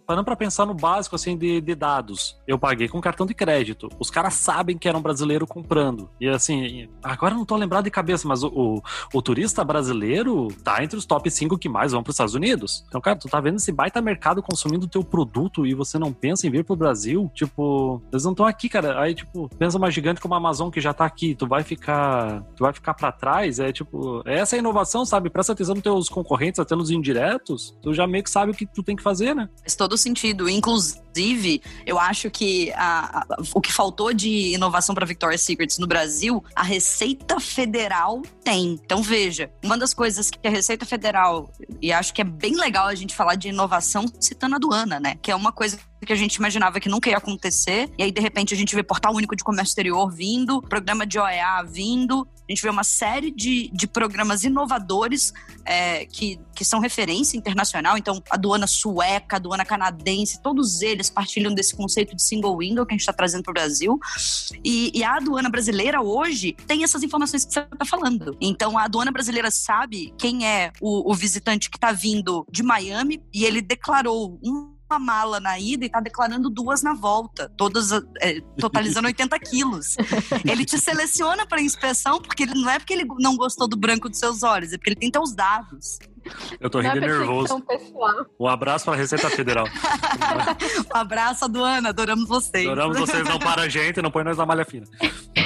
[SPEAKER 1] parando para pensar no básico assim de, de, dados, eu paguei com cartão de crédito. Os caras sabem que era um brasileiro comprando. E assim, agora não tô lembrado de cabeça, mas o, o, o turista brasileiro tá entre os top 5 que mais vão para os Estados Unidos. Então, cara, tu tá vendo esse baita mercado consumindo o teu produto e você não pensa em vir pro Brasil? Tipo, eles não estão aqui, cara. Aí, tipo, pensa uma gigante como a Amazon que já tá aqui, tu vai ficar, tu vai ficar para trás, é tipo, essa é a inovação, sabe? Presta atenção nos teus concorrentes, até nos indiretos, tu já meio que sabe o que tu tem que fazer, né?
[SPEAKER 4] Faz todo sentido. Inclusive, eu acho que a, a, o que faltou de inovação para Victoria's Secrets no Brasil, a Receita Federal tem. Então, veja, uma das coisas que a Receita Federal, e acho que é bem legal a gente falar de inovação citando a aduana, né? Que é uma coisa que a gente imaginava que nunca ia acontecer. E aí, de repente, a gente vê Portal Único de Comércio Exterior vindo, programa de OEA vindo. A gente vê uma série de, de programas inovadores é, que, que são referência internacional. Então, a aduana sueca, a aduana canadense, todos eles partilham desse conceito de single window que a gente está trazendo para o Brasil. E, e, a aduana brasileira hoje tem essas informações que você está falando. Então, a aduana brasileira sabe quem é o, o visitante que está vindo de Miami e ele declarou um uma mala na ida e tá declarando duas na volta, todas é, totalizando 80 quilos. Ele te seleciona para inspeção porque ele não é porque ele não gostou do branco dos seus olhos, é porque ele tem teus dados.
[SPEAKER 1] Eu tô rindo nervoso. Pessoal. Um abraço para a Receita Federal.
[SPEAKER 4] um abraço, aduana. Adoramos vocês.
[SPEAKER 1] Adoramos vocês. Não para a gente, não põe nós na malha fina.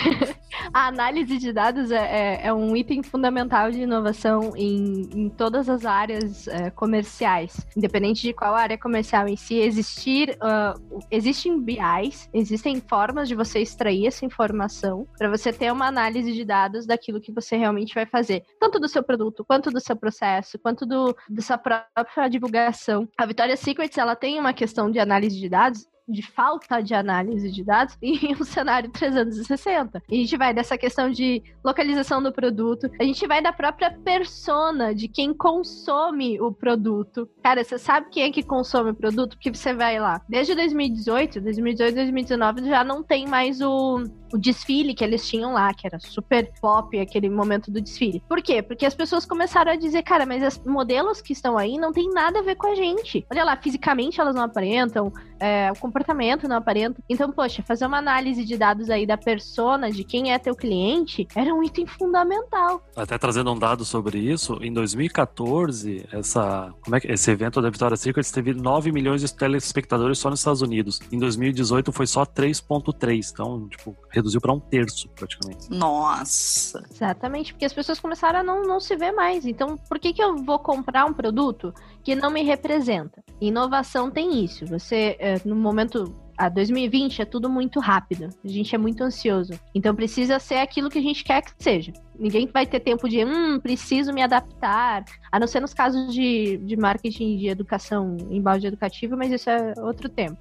[SPEAKER 2] a análise de dados é, é, é, um item fundamental de inovação em, em todas as áreas é, comerciais, independente de qual área comercial em si existir. Uh, existem BIs, existem formas de você extrair essa informação para você ter uma análise de dados daquilo que você realmente vai fazer, tanto do seu produto, quanto do seu processo, quanto do, sua própria divulgação. A Victoria's Secrets ela tem uma questão de análise de dados de falta de análise de dados em um cenário 360. a gente vai dessa questão de localização do produto, a gente vai da própria persona de quem consome o produto. Cara, você sabe quem é que consome o produto? Porque você vai lá. Desde 2018, 2018, 2019 já não tem mais o o desfile que eles tinham lá, que era super pop, aquele momento do desfile. Por quê? Porque as pessoas começaram a dizer, cara, mas os modelos que estão aí não tem nada a ver com a gente. Olha lá, fisicamente elas não aparentam, é, o comportamento não aparenta. Então, poxa, fazer uma análise de dados aí da persona, de quem é teu cliente, era um item fundamental.
[SPEAKER 1] Até trazendo um dado sobre isso, em 2014, essa, como é que, esse evento da Victoria's Secret teve 9 milhões de telespectadores só nos Estados Unidos. Em 2018 foi só 3.3, então, tipo, reduziu para um terço, praticamente.
[SPEAKER 4] Nossa!
[SPEAKER 2] Exatamente, porque as pessoas começaram a não, não se ver mais. Então, por que, que eu vou comprar um produto que não me representa? Inovação tem isso. Você, é, no momento a 2020 é tudo muito rápido. A gente é muito ansioso. Então precisa ser aquilo que a gente quer que seja. Ninguém vai ter tempo de, hum, preciso me adaptar. A não ser nos casos de, de marketing de educação em balde educativa, mas isso é outro tempo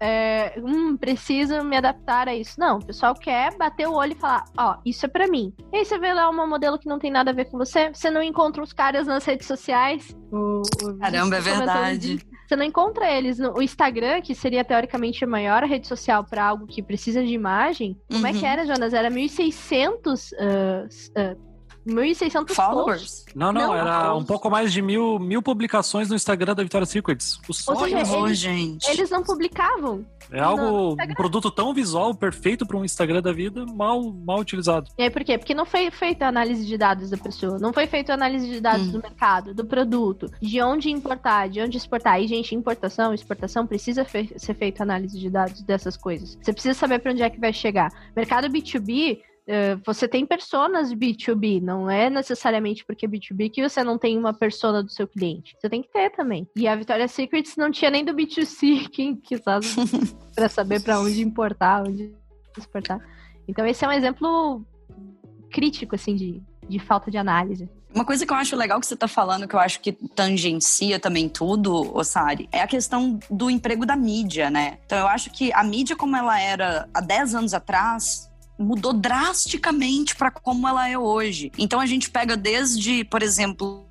[SPEAKER 2] é, hum, preciso me adaptar a isso. Não, o pessoal quer bater o olho e falar, ó, oh, isso é para mim. E aí você vê lá uma modelo que não tem nada a ver com você, você não encontra os caras nas redes sociais. O,
[SPEAKER 4] o, Caramba, é verdade.
[SPEAKER 2] Você não encontra eles no o Instagram, que seria teoricamente a maior rede social para algo que precisa de imagem. Como uhum. é que uhum. era, Jonas? Era 1.600 uh, uh, 1.600 followers.
[SPEAKER 1] Não, não, não, era um pouco mais de mil, mil publicações no Instagram da Victoria's Secrets.
[SPEAKER 2] O Ou seja, eles,
[SPEAKER 4] gente.
[SPEAKER 2] eles não publicavam.
[SPEAKER 1] É algo, um produto tão visual, perfeito para um Instagram da vida, mal, mal utilizado.
[SPEAKER 2] E aí por quê? Porque não foi feita a análise de dados da pessoa, não foi feita a análise de dados hum. do mercado, do produto, de onde importar, de onde exportar. E, gente, importação, exportação, precisa fe ser feita análise de dados dessas coisas. Você precisa saber para onde é que vai chegar. Mercado B2B, Uh, você tem personas B2B, não é necessariamente porque é B2B que você não tem uma persona do seu cliente. Você tem que ter também. E a Victoria's Secrets não tinha nem do B2C, quem quisesse para saber para onde importar, onde exportar. Então esse é um exemplo crítico assim de, de falta de análise.
[SPEAKER 4] Uma coisa que eu acho legal que você está falando, que eu acho que tangencia também tudo, Osari, é a questão do emprego da mídia, né? Então eu acho que a mídia como ela era há 10 anos atrás, mudou drasticamente para como ela é hoje. Então a gente pega desde, por exemplo,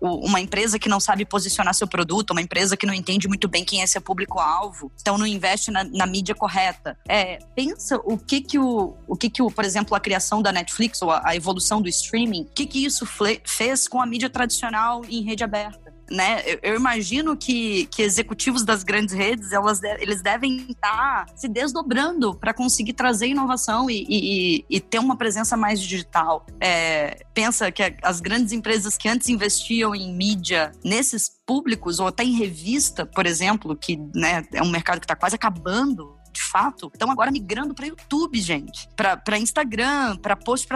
[SPEAKER 4] uma empresa que não sabe posicionar seu produto, uma empresa que não entende muito bem quem é seu público-alvo, então não investe na, na, mídia correta. É, pensa o que que o, o que que o, por exemplo, a criação da Netflix ou a, a evolução do streaming, o que que isso fez com a mídia tradicional em rede aberta né? Eu, eu, imagino que, que executivos das grandes redes, elas, eles devem estar se desdobrando para conseguir trazer inovação e, e, e, ter uma presença mais digital. É, pensa que as grandes empresas que antes investiam em mídia nesses públicos, ou até em revista, por exemplo, que né, é um mercado que está quase acabando de fato, estão agora migrando para YouTube, gente. Para Instagram, para post,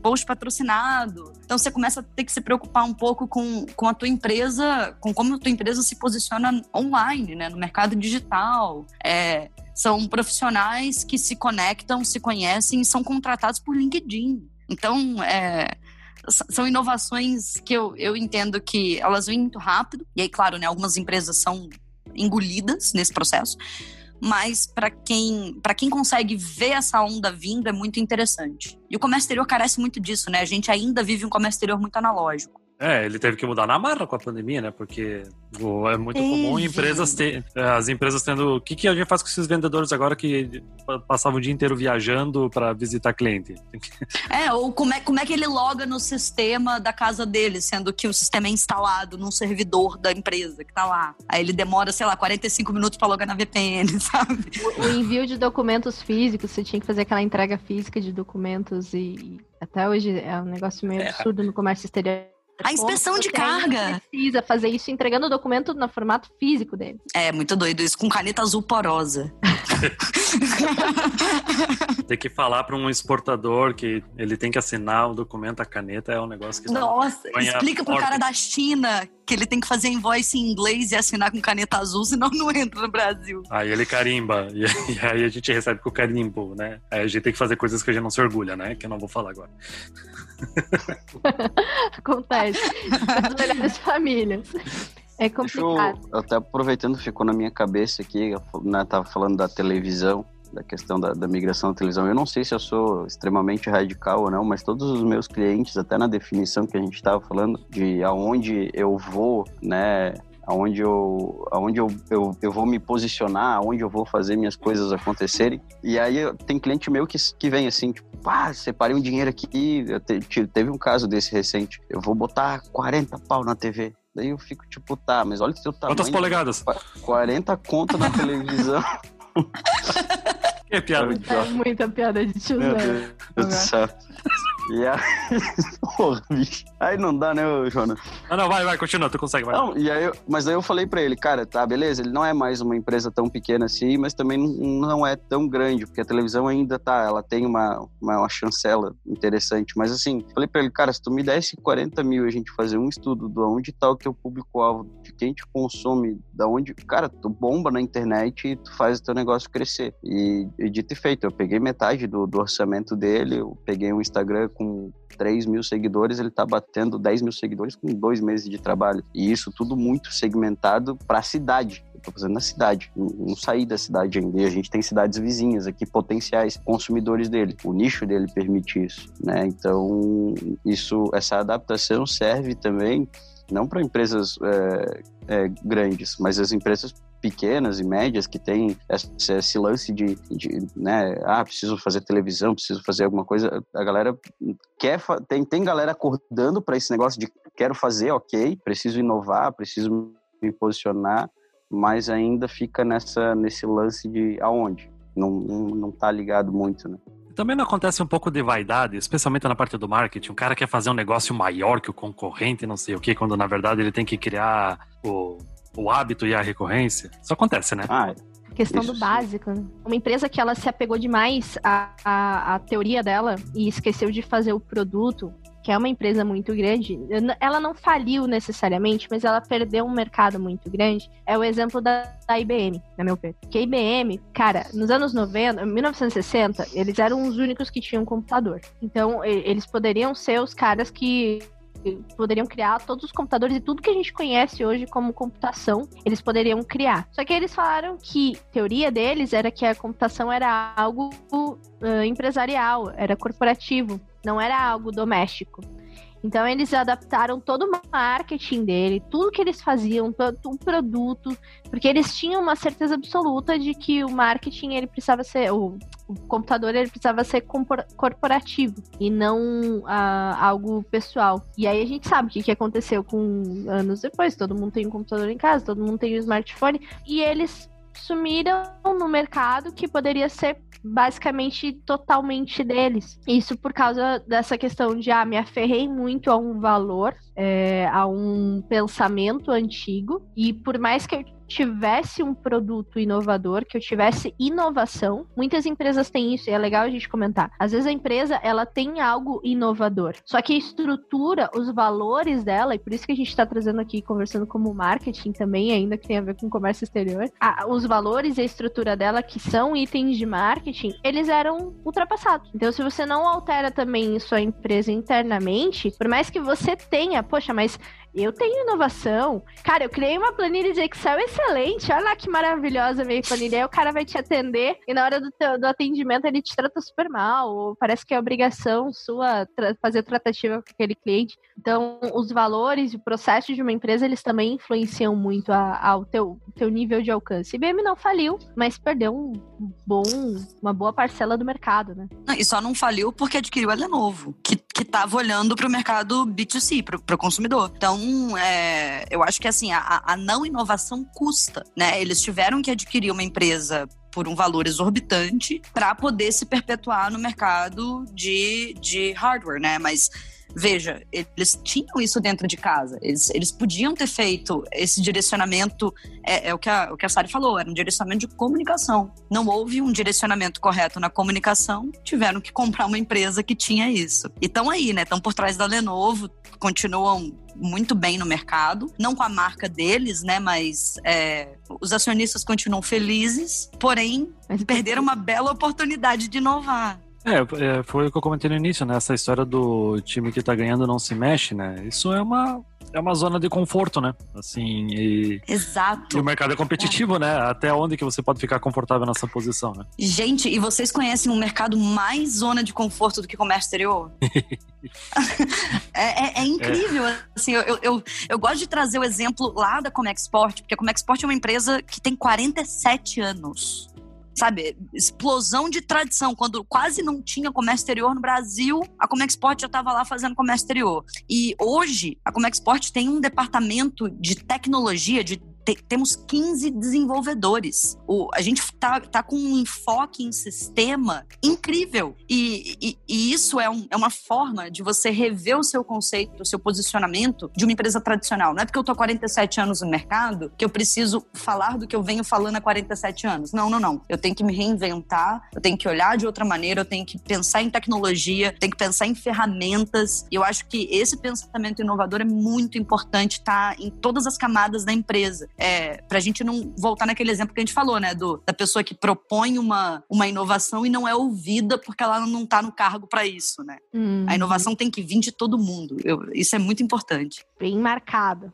[SPEAKER 4] post patrocinado. Então você começa a ter que se preocupar um pouco com, com a tua empresa, com como a tua empresa se posiciona online, né? No mercado digital. É, são profissionais que se conectam, se conhecem e são contratados por LinkedIn. Então, é, são inovações que eu, eu entendo que elas vêm muito rápido. E aí, claro, né, algumas empresas são engolidas nesse processo mas para quem para quem consegue ver essa onda vindo é muito interessante. E o comércio exterior carece muito disso, né? A gente ainda vive um comércio exterior muito analógico.
[SPEAKER 1] É, ele teve que mudar na marra com a pandemia, né? Porque é muito comum empresas ter, é, as empresas tendo. O que, que a gente faz com esses vendedores agora que passavam o dia inteiro viajando para visitar cliente?
[SPEAKER 4] É, ou como é, como é que ele loga no sistema da casa dele, sendo que o sistema é instalado num servidor da empresa que tá lá. Aí ele demora, sei lá, 45 minutos para logar na VPN, sabe?
[SPEAKER 2] O, o envio de documentos físicos, você tinha que fazer aquela entrega física de documentos e até hoje é um negócio meio é. absurdo no comércio exterior
[SPEAKER 4] A inspeção de carga.
[SPEAKER 2] Precisa fazer isso entregando o documento no formato físico dele.
[SPEAKER 4] É, muito doido isso, com caneta azul porosa.
[SPEAKER 1] Tem que falar para um exportador que ele tem que assinar o documento, a caneta é um negócio que.
[SPEAKER 4] Nossa, explica pro
[SPEAKER 1] ordem.
[SPEAKER 4] cara da China que ele tem que fazer invoice em inglês e assinar com caneta azul, senão não entra no Brasil.
[SPEAKER 1] Aí ele carimba. E, aí a gente recebe com o carimbo, né? Aí a gente tem que fazer coisas que a gente não se orgulha, né? Que eu não vou falar agora.
[SPEAKER 2] Acontece. As melhores famílias. É
[SPEAKER 5] Deixa eu,
[SPEAKER 2] complicado.
[SPEAKER 5] até aproveitando, ficou na minha cabeça aqui, eu né, tava falando da televisão, da questão da, da migração da televisão. Eu não sei se eu sou extremamente radical ou não, mas todos os meus clientes, até na definição que a gente estava falando, de aonde eu vou, né, aonde eu, aonde eu, eu, eu vou me posicionar, aonde eu vou fazer minhas coisas acontecerem. E aí tem cliente meu que, que vem assim, tipo, pá, separei um dinheiro aqui, eu te- te- teve um caso desse recente, eu vou botar 40 pau na TV. Daí eu fico tipo, tá, mas olha o teu tamanho.
[SPEAKER 1] Quantas polegadas?
[SPEAKER 5] 40 conto na televisão.
[SPEAKER 1] Que piada.
[SPEAKER 2] É muita piada de
[SPEAKER 5] Meu
[SPEAKER 2] tiozão.
[SPEAKER 5] Deus do céu. E aí, porra, bicho. Aí não dá, né, Jonas?
[SPEAKER 1] Não, não, vai, vai, continua, tu consegue, vai.
[SPEAKER 5] Não, e aí, eu- mas aí eu falei pra ele, cara, tá, beleza, ele não é mais uma empresa tão pequena assim, mas também não- é tão grande, porque a televisão ainda tá, ela tem uma, uma, uma chancela interessante, mas assim, falei pra ele, cara, se tu me desse 40 mil a gente fazer um estudo de onde tá o teu público-alvo, de quem te consome, da onde, cara, tu bomba na internet e tu faz o teu negócio crescer. E, e dito e feito, eu peguei metade do, do orçamento dele, eu peguei um Instagram com 3 mil seguidores, ele tá batendo 10 mil seguidores com dois meses de trabalho. E isso tudo muito segmentado pra cidade. Eu fazendo na cidade, não, não saí da cidade ainda. E a gente tem cidades vizinhas aqui, potenciais consumidores dele. O nicho dele permite isso, né? Então, isso, essa adaptação serve também não para empresas é, é, grandes, mas as empresas pequenas e médias que têm esse, lance de, de, né, ah, preciso fazer televisão, preciso fazer alguma coisa, a galera quer, tem, tem galera acordando para esse negócio de quero fazer, ok, preciso inovar, preciso me posicionar, mas ainda fica nessa, nesse lance de aonde? Não, não, não tá ligado muito, né?
[SPEAKER 1] Também não acontece um pouco de vaidade, especialmente na parte do marketing. O cara quer fazer um negócio maior que o concorrente, não sei o que, quando na verdade ele tem que criar o, o hábito e a recorrência. Isso acontece, né?
[SPEAKER 5] Ah,
[SPEAKER 2] questão
[SPEAKER 5] Isso
[SPEAKER 2] do
[SPEAKER 5] sim.
[SPEAKER 2] básico. né? Uma empresa que ela se apegou demais à, à, à teoria dela e esqueceu de fazer o produto, que é uma empresa muito grande, ela não faliu necessariamente, mas ela perdeu um mercado muito grande. É o exemplo da, da IBM, na meu ver. Porque a IBM, cara, nos anos 90, 1960, eles eram os únicos que tinham computador. Então, eles poderiam ser os caras que poderiam criar todos os computadores e tudo que a gente conhece hoje como computação, eles poderiam criar. Só que eles falaram que a teoria deles era que a computação era algo uh, empresarial, era corporativo, não era algo doméstico. Então eles adaptaram todo o marketing dele, tudo que eles faziam, todo o produto, porque eles tinham uma certeza absoluta de que o marketing ele precisava ser, o, o computador ele precisava ser corporativo e não ah, algo pessoal. E aí a gente sabe o que, que aconteceu com anos depois, todo mundo tem um computador em casa, todo mundo tem um smartphone e eles sumiram no mercado que poderia ser basicamente totalmente deles. Isso por causa dessa questão de, ah, me aferrei muito a um valor, é, a um pensamento antigo, e por mais que eu tivesse um produto inovador, que eu tivesse inovação, muitas empresas têm isso, e é legal a gente comentar. Às vezes a empresa, ela tem algo inovador, só que a estrutura, os valores dela, e por isso que a gente está trazendo aqui, conversando como marketing também, ainda que tem a ver com comércio exterior, a- os valores e a estrutura dela, que são itens de marketing, eles eram ultrapassados. Então, se você não altera também sua empresa internamente, por mais que você tenha, poxa, mas eu tenho inovação. Cara, eu criei uma planilha de Excel excelente. Olha lá que maravilhosa a minha planilha. Aí o cara vai te atender e na hora do, teu- do atendimento ele te trata super mal. Ou parece que é obrigação sua tra- fazer tratativa com aquele cliente. Então, os valores e o processo de uma empresa, eles também influenciam muito ao teu, teu nível de alcance. IBM não faliu, mas perdeu um bom, uma boa parcela do mercado, né?
[SPEAKER 4] Não, e só não faliu porque adquiriu a Lenovo, que, que tava olhando para o mercado B2C, para o consumidor. Então, é, eu acho que assim, a, a não inovação custa, né? Eles tiveram que adquirir uma empresa por um valor exorbitante para poder se perpetuar no mercado de, de hardware, né? Mas veja, eles tinham isso dentro de casa. Eles, eles podiam ter feito esse direcionamento, é, é o, que a, o que a Sari falou, era um direcionamento de comunicação. Não houve um direcionamento correto na comunicação, tiveram que comprar uma empresa que tinha isso. E estão aí, né? Estão por trás da Lenovo, continuam muito bem no mercado, não com a marca deles, né? Mas é, os acionistas continuam felizes, porém perderam uma bela oportunidade de inovar.
[SPEAKER 1] É, é, foi o que eu comentei no início, né? Essa história do time que tá ganhando não se mexe, né? Isso é uma, é uma zona de conforto, né? Assim, e...
[SPEAKER 4] Exato.
[SPEAKER 1] E o mercado é competitivo, é. né? Até onde que você pode ficar confortável nessa posição, né?
[SPEAKER 4] Gente, e vocês conhecem um mercado mais zona de conforto do que comércio exterior? é, é, é, incrível. É. Assim, eu, eu, eu, gosto de trazer o exemplo lá da Comexport, porque a Comexport é uma empresa que tem 47 anos sabe, explosão de tradição. Quando quase não tinha comércio exterior no Brasil, a Comexport já estava lá fazendo comércio exterior. E hoje, a Comexport tem um departamento de tecnologia, de te, temos 15 desenvolvedores. O, a gente tá, tá com um enfoque em sistema incrível. E, e, e isso é, um, é uma forma de você rever o seu conceito, o seu posicionamento de uma empresa tradicional. Não é porque eu tô há 47 anos no mercado que eu preciso falar do que eu venho falando há 47 anos. Não, não, não. Eu tenho que me reinventar, eu tenho que olhar de outra maneira, eu tenho que pensar em tecnologia, tenho que pensar em ferramentas. E eu acho que esse pensamento inovador é muito importante tá em todas as camadas da empresa é, para a gente não voltar naquele exemplo que a gente falou, né? Do, da pessoa que propõe uma, uma inovação e não é ouvida porque ela não está no cargo para isso, né? Uhum. A inovação tem que vir de todo mundo. Eu, isso é muito importante.
[SPEAKER 2] Bem marcado.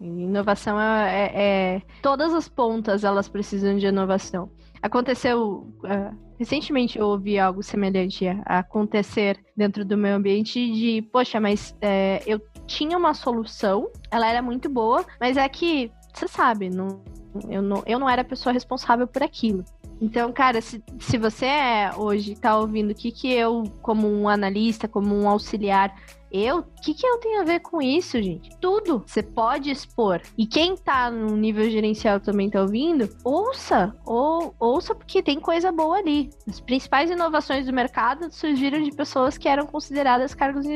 [SPEAKER 2] Inovação é, é, é, Todas as pontas elas precisam de inovação. Aconteceu. Uh, recentemente eu ouvi algo semelhante a acontecer dentro do meu ambiente de, poxa, mas é, eu tinha uma solução, ela era muito boa, mas é que você sabe, não, eu, não, eu não era a pessoa responsável por aquilo. Então, cara, se, se você é, hoje tá ouvindo o que, que eu, como um analista, como um auxiliar, eu, o que, que eu tenho a ver com isso, gente? Tudo você pode expor. E quem tá no nível gerencial também tá ouvindo, ouça, ou ouça porque tem coisa boa ali. As principais inovações do mercado surgiram de pessoas que eram consideradas cargos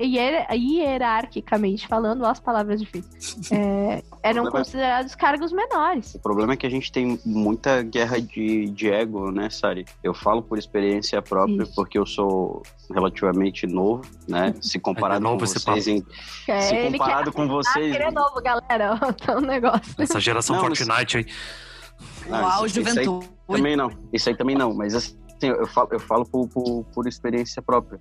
[SPEAKER 2] hierarquicamente falando, as palavras difíceis, é, eram considerados cargos menores.
[SPEAKER 5] O problema é que a gente tem muita guerra de, de ego, né, Sari? Eu falo por experiência própria, Isso. porque eu sou relativamente novo, né? Se comparado é com vocês, em,
[SPEAKER 2] é,
[SPEAKER 5] se comparado com vocês.
[SPEAKER 2] Ele é novo, galera. Tá um negócio.
[SPEAKER 1] Essa geração não, Fortnite aí.
[SPEAKER 4] Não, Uau, isso, juventude.
[SPEAKER 5] Isso também não. Isso aí também não. Mas assim, eu falo, eu falo por, por, por experiência própria.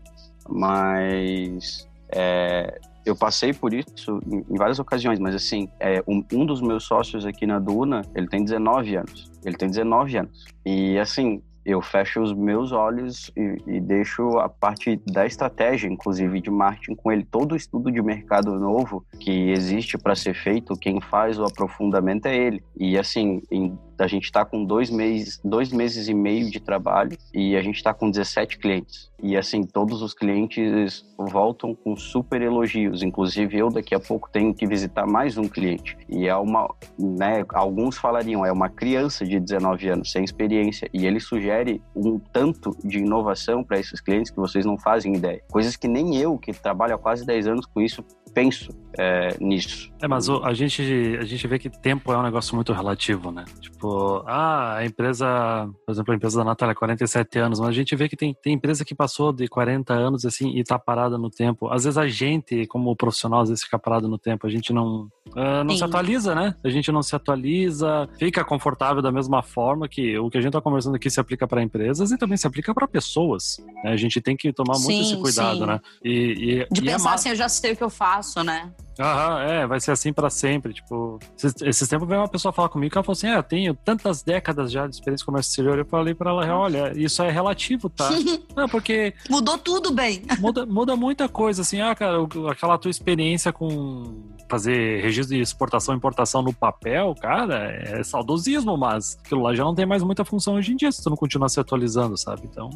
[SPEAKER 5] Mas é, eu passei por isso em, várias ocasiões, mas assim, é, um, um, dos meus sócios aqui na Duna, ele tem 19 anos. Ele tem 19 anos. E assim, eu fecho os meus olhos e, e, deixo a parte da estratégia, inclusive de marketing, com ele. Todo o estudo de mercado novo que existe para ser feito, quem faz o aprofundamento é ele. E assim, em a gente está com dois meses, dois meses e meio de trabalho e a gente está com 17 clientes. E assim, todos os clientes voltam com super elogios. Inclusive, eu daqui a pouco tenho que visitar mais um cliente. E é uma, né, alguns falariam, é uma criança de 19 anos, sem experiência. E ele sugere um tanto de inovação para esses clientes que vocês não fazem ideia. Coisas que nem eu, que trabalho há quase 10 anos com isso, penso é, nisso.
[SPEAKER 1] É, mas a gente, a gente vê que tempo é um negócio muito relativo, né? Tipo, ah, a empresa, por exemplo, a empresa da Natália, 47 anos, mas a gente vê que tem, tem empresa que passou de 40 anos assim e tá parada no tempo. Às vezes a gente, como profissional, às vezes fica parado no tempo, a gente não, uh, não se atualiza, né? A gente não se atualiza, fica confortável da mesma forma que o que a gente tá conversando aqui se aplica para empresas e também se aplica para pessoas. Né? A gente tem que tomar muito sim, esse cuidado, sim. né?
[SPEAKER 4] E, e, de e é pensar é assim, eu já sei o que eu faço espaço, né?
[SPEAKER 1] Aham, é, vai ser assim para sempre. Tipo, esses, esses tempos veio uma pessoa falar comigo que ela falou assim: Ah, tenho tantas décadas já de experiência comércio exterior. Eu falei para ela: Olha, isso é relativo, tá? Não, porque.
[SPEAKER 4] Mudou tudo bem.
[SPEAKER 1] Muda, muda muita coisa, assim, ah, cara, aquela tua experiência com fazer registro de exportação e importação no papel, cara, é saudosismo, mas aquilo lá já não tem mais muita função hoje em dia se tu não continuar se atualizando, sabe? Então.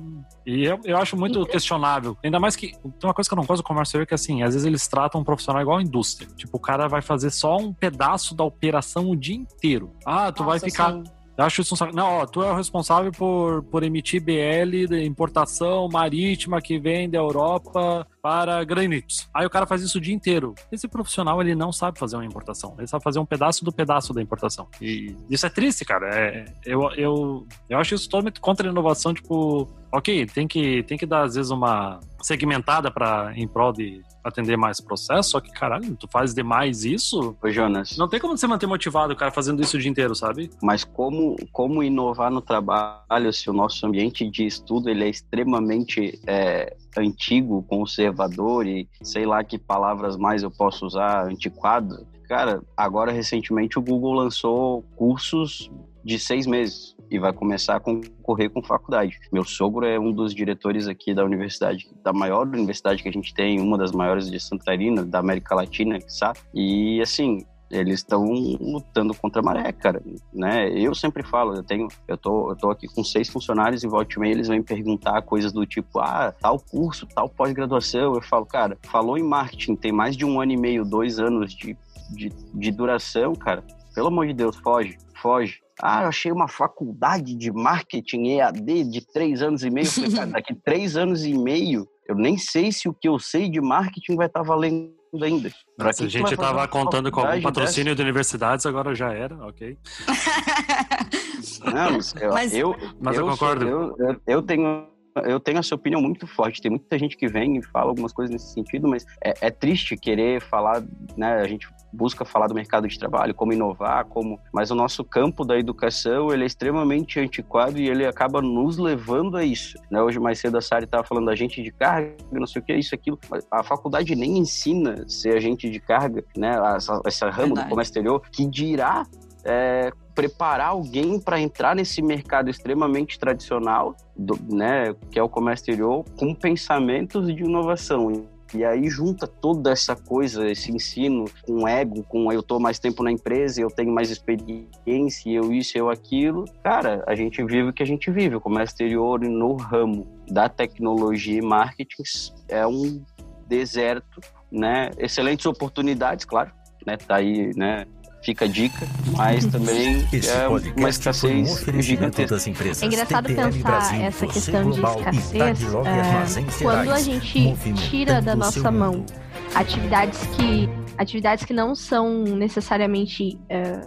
[SPEAKER 1] E eu, eu acho muito questionável. Ainda mais que. Tem uma coisa que eu não gosto do comércio exterior que, assim, às vezes eles tratam um profissional igual a indústria indústria. Tipo, o cara vai fazer só um pedaço da operação o dia inteiro. Ah, tu Nossa, vai ficar. Sim. Eu acho isso um Não, ó, tu é o responsável por, por emitir BL de importação marítima que vem da Europa para granitos. Aí o cara faz isso o dia inteiro. Esse profissional, ele não sabe fazer uma importação. Ele sabe fazer um pedaço do pedaço da importação. E isso é triste, cara. É, eu, eu, eu acho isso totalmente contra a inovação, tipo, ok, tem que, tem que dar às vezes uma segmentada para em prol de atender mais processo, só que caralho, tu faz demais isso?
[SPEAKER 5] Ô, Jonas.
[SPEAKER 1] Não tem como você manter motivado o cara fazendo isso o dia inteiro, sabe?
[SPEAKER 5] Mas como, como inovar no trabalho se o nosso ambiente de estudo ele é extremamente é, antigo, conservador e sei lá que palavras mais eu posso usar, antiquado? Cara, agora recentemente o Google lançou cursos de seis meses e vai começar a concorrer com faculdade. Meu sogro é um dos diretores aqui da universidade, da maior universidade que a gente tem, uma das maiores de Santa Catarina, da América Latina, sabe? E assim, eles estão lutando contra a maré, cara, né? Eu sempre falo, eu tenho, eu tô, eu tô aqui com seis funcionários e volta e meia eles vêm perguntar coisas do tipo, ah, tal curso, tal pós-graduação. Eu falo, cara, falou em marketing, tem mais de um ano e meio, dois anos de, de, de duração, cara. Pelo amor de Deus, foge, foge. Ah, eu achei uma faculdade de marketing EAD de três anos e meio. Eu falei, cara, daqui três anos e meio, eu nem sei se o que eu sei de marketing vai estar valendo ainda.
[SPEAKER 1] Nossa, a gente estava contando com algum patrocínio dessa? de universidades, agora já era, ok.
[SPEAKER 5] Não, mas eu, mas, eu,
[SPEAKER 1] mas eu, eu concordo.
[SPEAKER 5] Eu, eu, eu tenho eu tenho essa opinião muito forte. Tem muita gente que vem e fala algumas coisas nesse sentido, mas é, é, triste querer falar, né? A gente busca falar do mercado de trabalho, como inovar, como, mas o nosso campo da educação ele é extremamente antiquado e ele acaba nos levando a isso. Né? Hoje mais cedo a Sari estava falando da gente de carga, não sei o que, isso, aquilo. A faculdade nem ensina ser agente de carga, né? Essa, essa ramo Verdade. do comércio exterior que dirá é, preparar alguém para entrar nesse mercado extremamente tradicional, do, né, que é o comércio exterior, com pensamentos de inovação. E aí junta toda essa coisa, esse ensino com ego, com eu tô mais tempo na empresa, eu tenho mais experiência, eu isso, eu aquilo. Cara, a gente vive o que a gente vive. O comércio exterior no ramo da tecnologia e marketing é um deserto, né? Excelentes oportunidades, claro, né? Tá aí, né? Fica a dica, mas também é uma escassez gigantesca. Das
[SPEAKER 2] empresas. É engraçado pensar Brasil, essa questão de escassez é, quando a gente tira da nossa mão atividades que atividades que não são necessariamente é,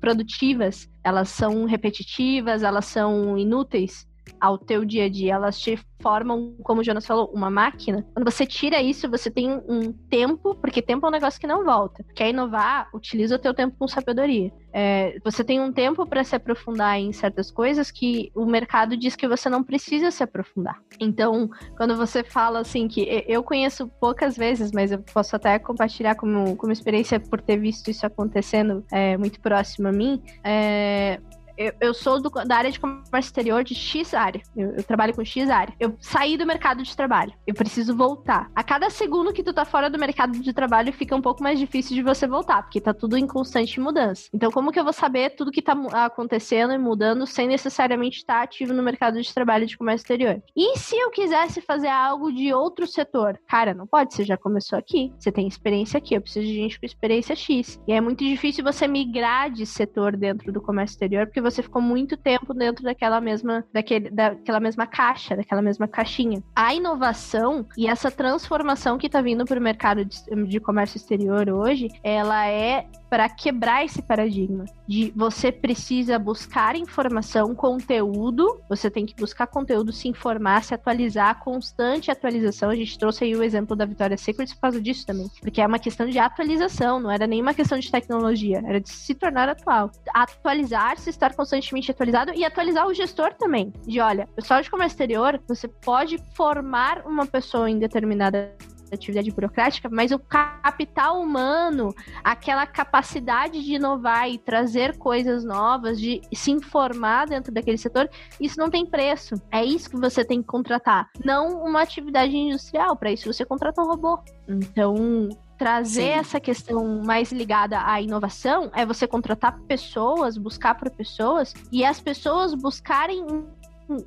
[SPEAKER 2] produtivas, elas são repetitivas, elas são inúteis ao teu dia a dia, elas te formam, como o Jonas falou, uma máquina. Quando você tira isso, você tem um tempo, porque tempo é um negócio que não volta. Quer inovar, utiliza o teu tempo com sabedoria. É, você tem um tempo para se aprofundar em certas coisas que o mercado diz que você não precisa se aprofundar. Então, quando você fala assim que eu conheço poucas vezes, mas eu posso até compartilhar como, como experiência por ter visto isso acontecendo é, muito próximo a mim, é, eu, eu sou do, da área de comércio exterior de X área. Eu, eu, trabalho com X área. Eu saí do mercado de trabalho. Eu preciso voltar. A cada segundo que tu tá fora do mercado de trabalho, fica um pouco mais difícil de você voltar, porque tá tudo em constante mudança. Então, como que eu vou saber tudo que tá acontecendo e mudando sem necessariamente estar ativo no mercado de trabalho de comércio exterior? E se eu quisesse fazer algo de outro setor? Cara, não pode, você já começou aqui. Você tem experiência aqui. Eu preciso de gente com experiência X. E é muito difícil você migrar de setor dentro do comércio exterior, porque você ficou muito tempo dentro daquela mesma, daquele, daquela mesma caixa, daquela mesma caixinha. A inovação e essa transformação que está vindo para o mercado de, de comércio exterior hoje, ela é para quebrar esse paradigma de você precisa buscar informação, conteúdo, você tem que buscar conteúdo, se informar, se atualizar, constante atualização. A gente trouxe aí o exemplo da Victoria's Secret por causa disso também, porque é uma questão de atualização, não era nem uma questão de tecnologia, era de se tornar atual. Atualizar-se, estar constantemente atualizado e atualizar o gestor também. De olha, pessoal de comércio exterior, você pode formar uma pessoa em determinada atividade burocrática, mas o capital humano, aquela capacidade de inovar e trazer coisas novas, de se informar dentro daquele setor, isso não tem preço. É isso que você tem que contratar, não uma atividade industrial. Para isso você contrata um robô. Então, trazer Sim. essa questão mais ligada à inovação é você contratar pessoas, buscar por pessoas e as pessoas buscarem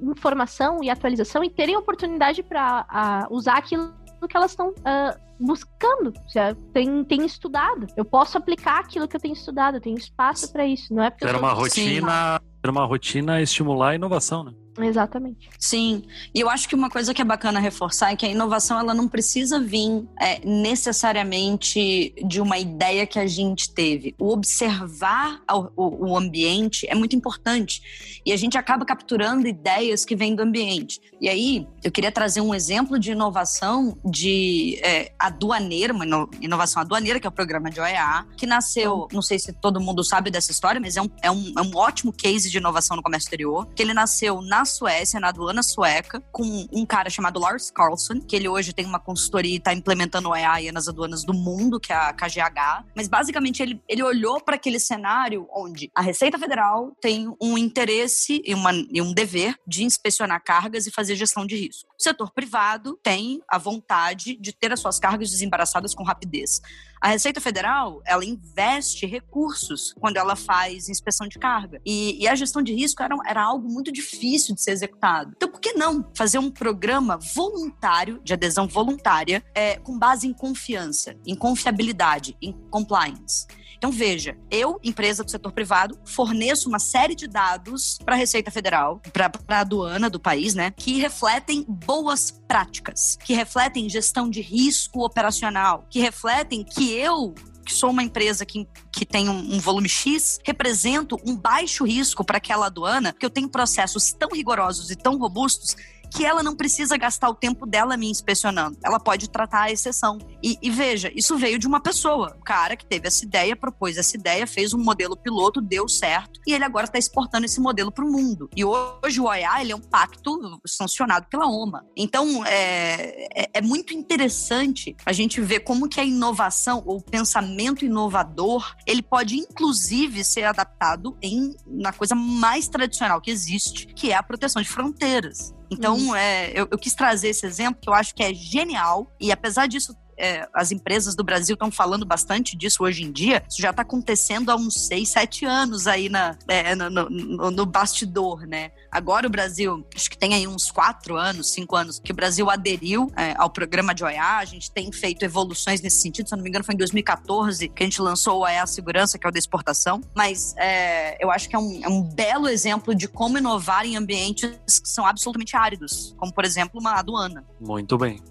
[SPEAKER 2] informação e atualização e terem oportunidade para usar aquilo que elas estão uh, buscando, já tem, tem estudado. Eu posso aplicar aquilo que eu tenho estudado, eu tenho espaço para isso. Não é porque
[SPEAKER 1] era uma rotina, era uma rotina estimular a inovação, né?
[SPEAKER 2] Exatamente.
[SPEAKER 4] Sim, e eu acho que uma coisa que é bacana reforçar é que a inovação ela não precisa vir é, necessariamente de uma ideia que a gente teve. O observar o, o, ambiente é muito importante e a gente acaba capturando ideias que vêm do ambiente. E aí eu queria trazer um exemplo de inovação de é, aduaneira, uma inovação aduaneira que é o programa de OEA, que nasceu, não sei se todo mundo sabe dessa história, mas é um, é um, é um ótimo case de inovação no comércio exterior, que ele nasceu na Suécia, na aduana sueca, com um cara chamado Lars Carlson, que ele hoje tem uma consultoria e está implementando o EAIA nas aduanas do mundo, que é a KGH. Mas basicamente ele, ele olhou para aquele cenário onde a Receita Federal tem um interesse e, uma, e um dever de inspecionar cargas e fazer gestão de risco. O setor privado tem a vontade de ter as suas cargas desembaraçadas com rapidez. A Receita Federal, ela investe recursos quando ela faz inspeção de carga. E, e a gestão de risco era, era algo muito difícil de ser executado. Então, por que não fazer um programa voluntário, de adesão voluntária, é, com base em confiança, em confiabilidade, em compliance? Então, veja, eu, empresa do setor privado, forneço uma série de dados para a Receita Federal, para a aduana do país, né, que refletem boas práticas, que refletem gestão de risco operacional, que refletem que eu que sou uma empresa que, que tem um, um volume X, represento um baixo risco para aquela aduana, que eu tenho processos tão rigorosos e tão robustos que ela não precisa gastar o tempo dela me inspecionando. Ela pode tratar a exceção. E, e veja, isso veio de uma pessoa. O cara que teve essa ideia, propôs essa ideia, fez um modelo piloto, deu certo, e ele agora está exportando esse modelo para o mundo. E hoje o OEA ele é um pacto sancionado pela OMA. Então, é, é, é muito interessante a gente ver como que a inovação, ou o pensamento inovador, ele pode inclusive ser adaptado em, na coisa mais tradicional que existe, que é a proteção de fronteiras. Então, uhum. é, eu, eu, quis trazer esse exemplo que eu acho que é genial. E apesar disso é, as empresas do Brasil estão falando bastante disso hoje em dia. Isso já está acontecendo há uns 6, 7 anos aí na, é, no, no, no, bastidor, né? Agora o Brasil, acho que tem aí uns 4 anos, 5 anos, que o Brasil aderiu é, ao programa de OEA. A gente tem feito evoluções nesse sentido. Se eu não me engano, foi em 2014 que a gente lançou o OEA Segurança, que é o da exportação. Mas é, eu acho que é um, é um belo exemplo de como inovar em ambientes que são absolutamente áridos, como, por exemplo, uma aduana.
[SPEAKER 1] Muito bem.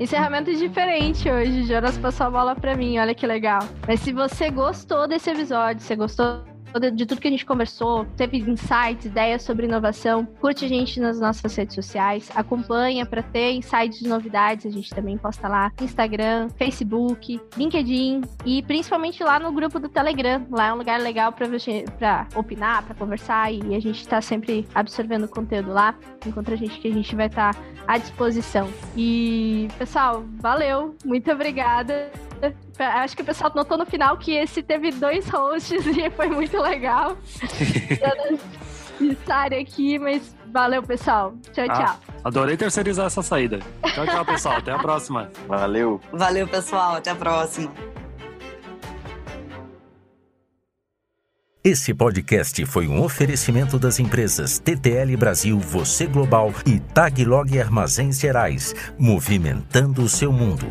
[SPEAKER 2] Encerramento diferente hoje. Jonas passou a bola pra mim, olha que legal. Mas se você gostou desse episódio, você gostou de tudo que a gente conversou, teve insights, ideias sobre inovação, curte a gente nas nossas redes sociais, acompanha para ter insights de novidades, a gente também posta lá Instagram, Facebook, LinkedIn e principalmente lá no grupo do Telegram. Lá é um lugar legal para opinar, para conversar e a gente está sempre absorvendo conteúdo lá. Encontra a gente que a gente vai estar tá à disposição. E pessoal, valeu, muito obrigada. Acho que o pessoal notou no final que esse teve dois hosts e foi muito legal. Estar aqui, mas valeu, pessoal. Tchau, ah, tchau.
[SPEAKER 1] Adorei terceirizar essa saída. Tchau, tchau, pessoal. Até a próxima.
[SPEAKER 5] Valeu.
[SPEAKER 4] Valeu, pessoal. Até a próxima.
[SPEAKER 7] Esse podcast foi um oferecimento das empresas TTL Brasil, Você Global e Taglog Armazéns Gerais, movimentando o seu mundo.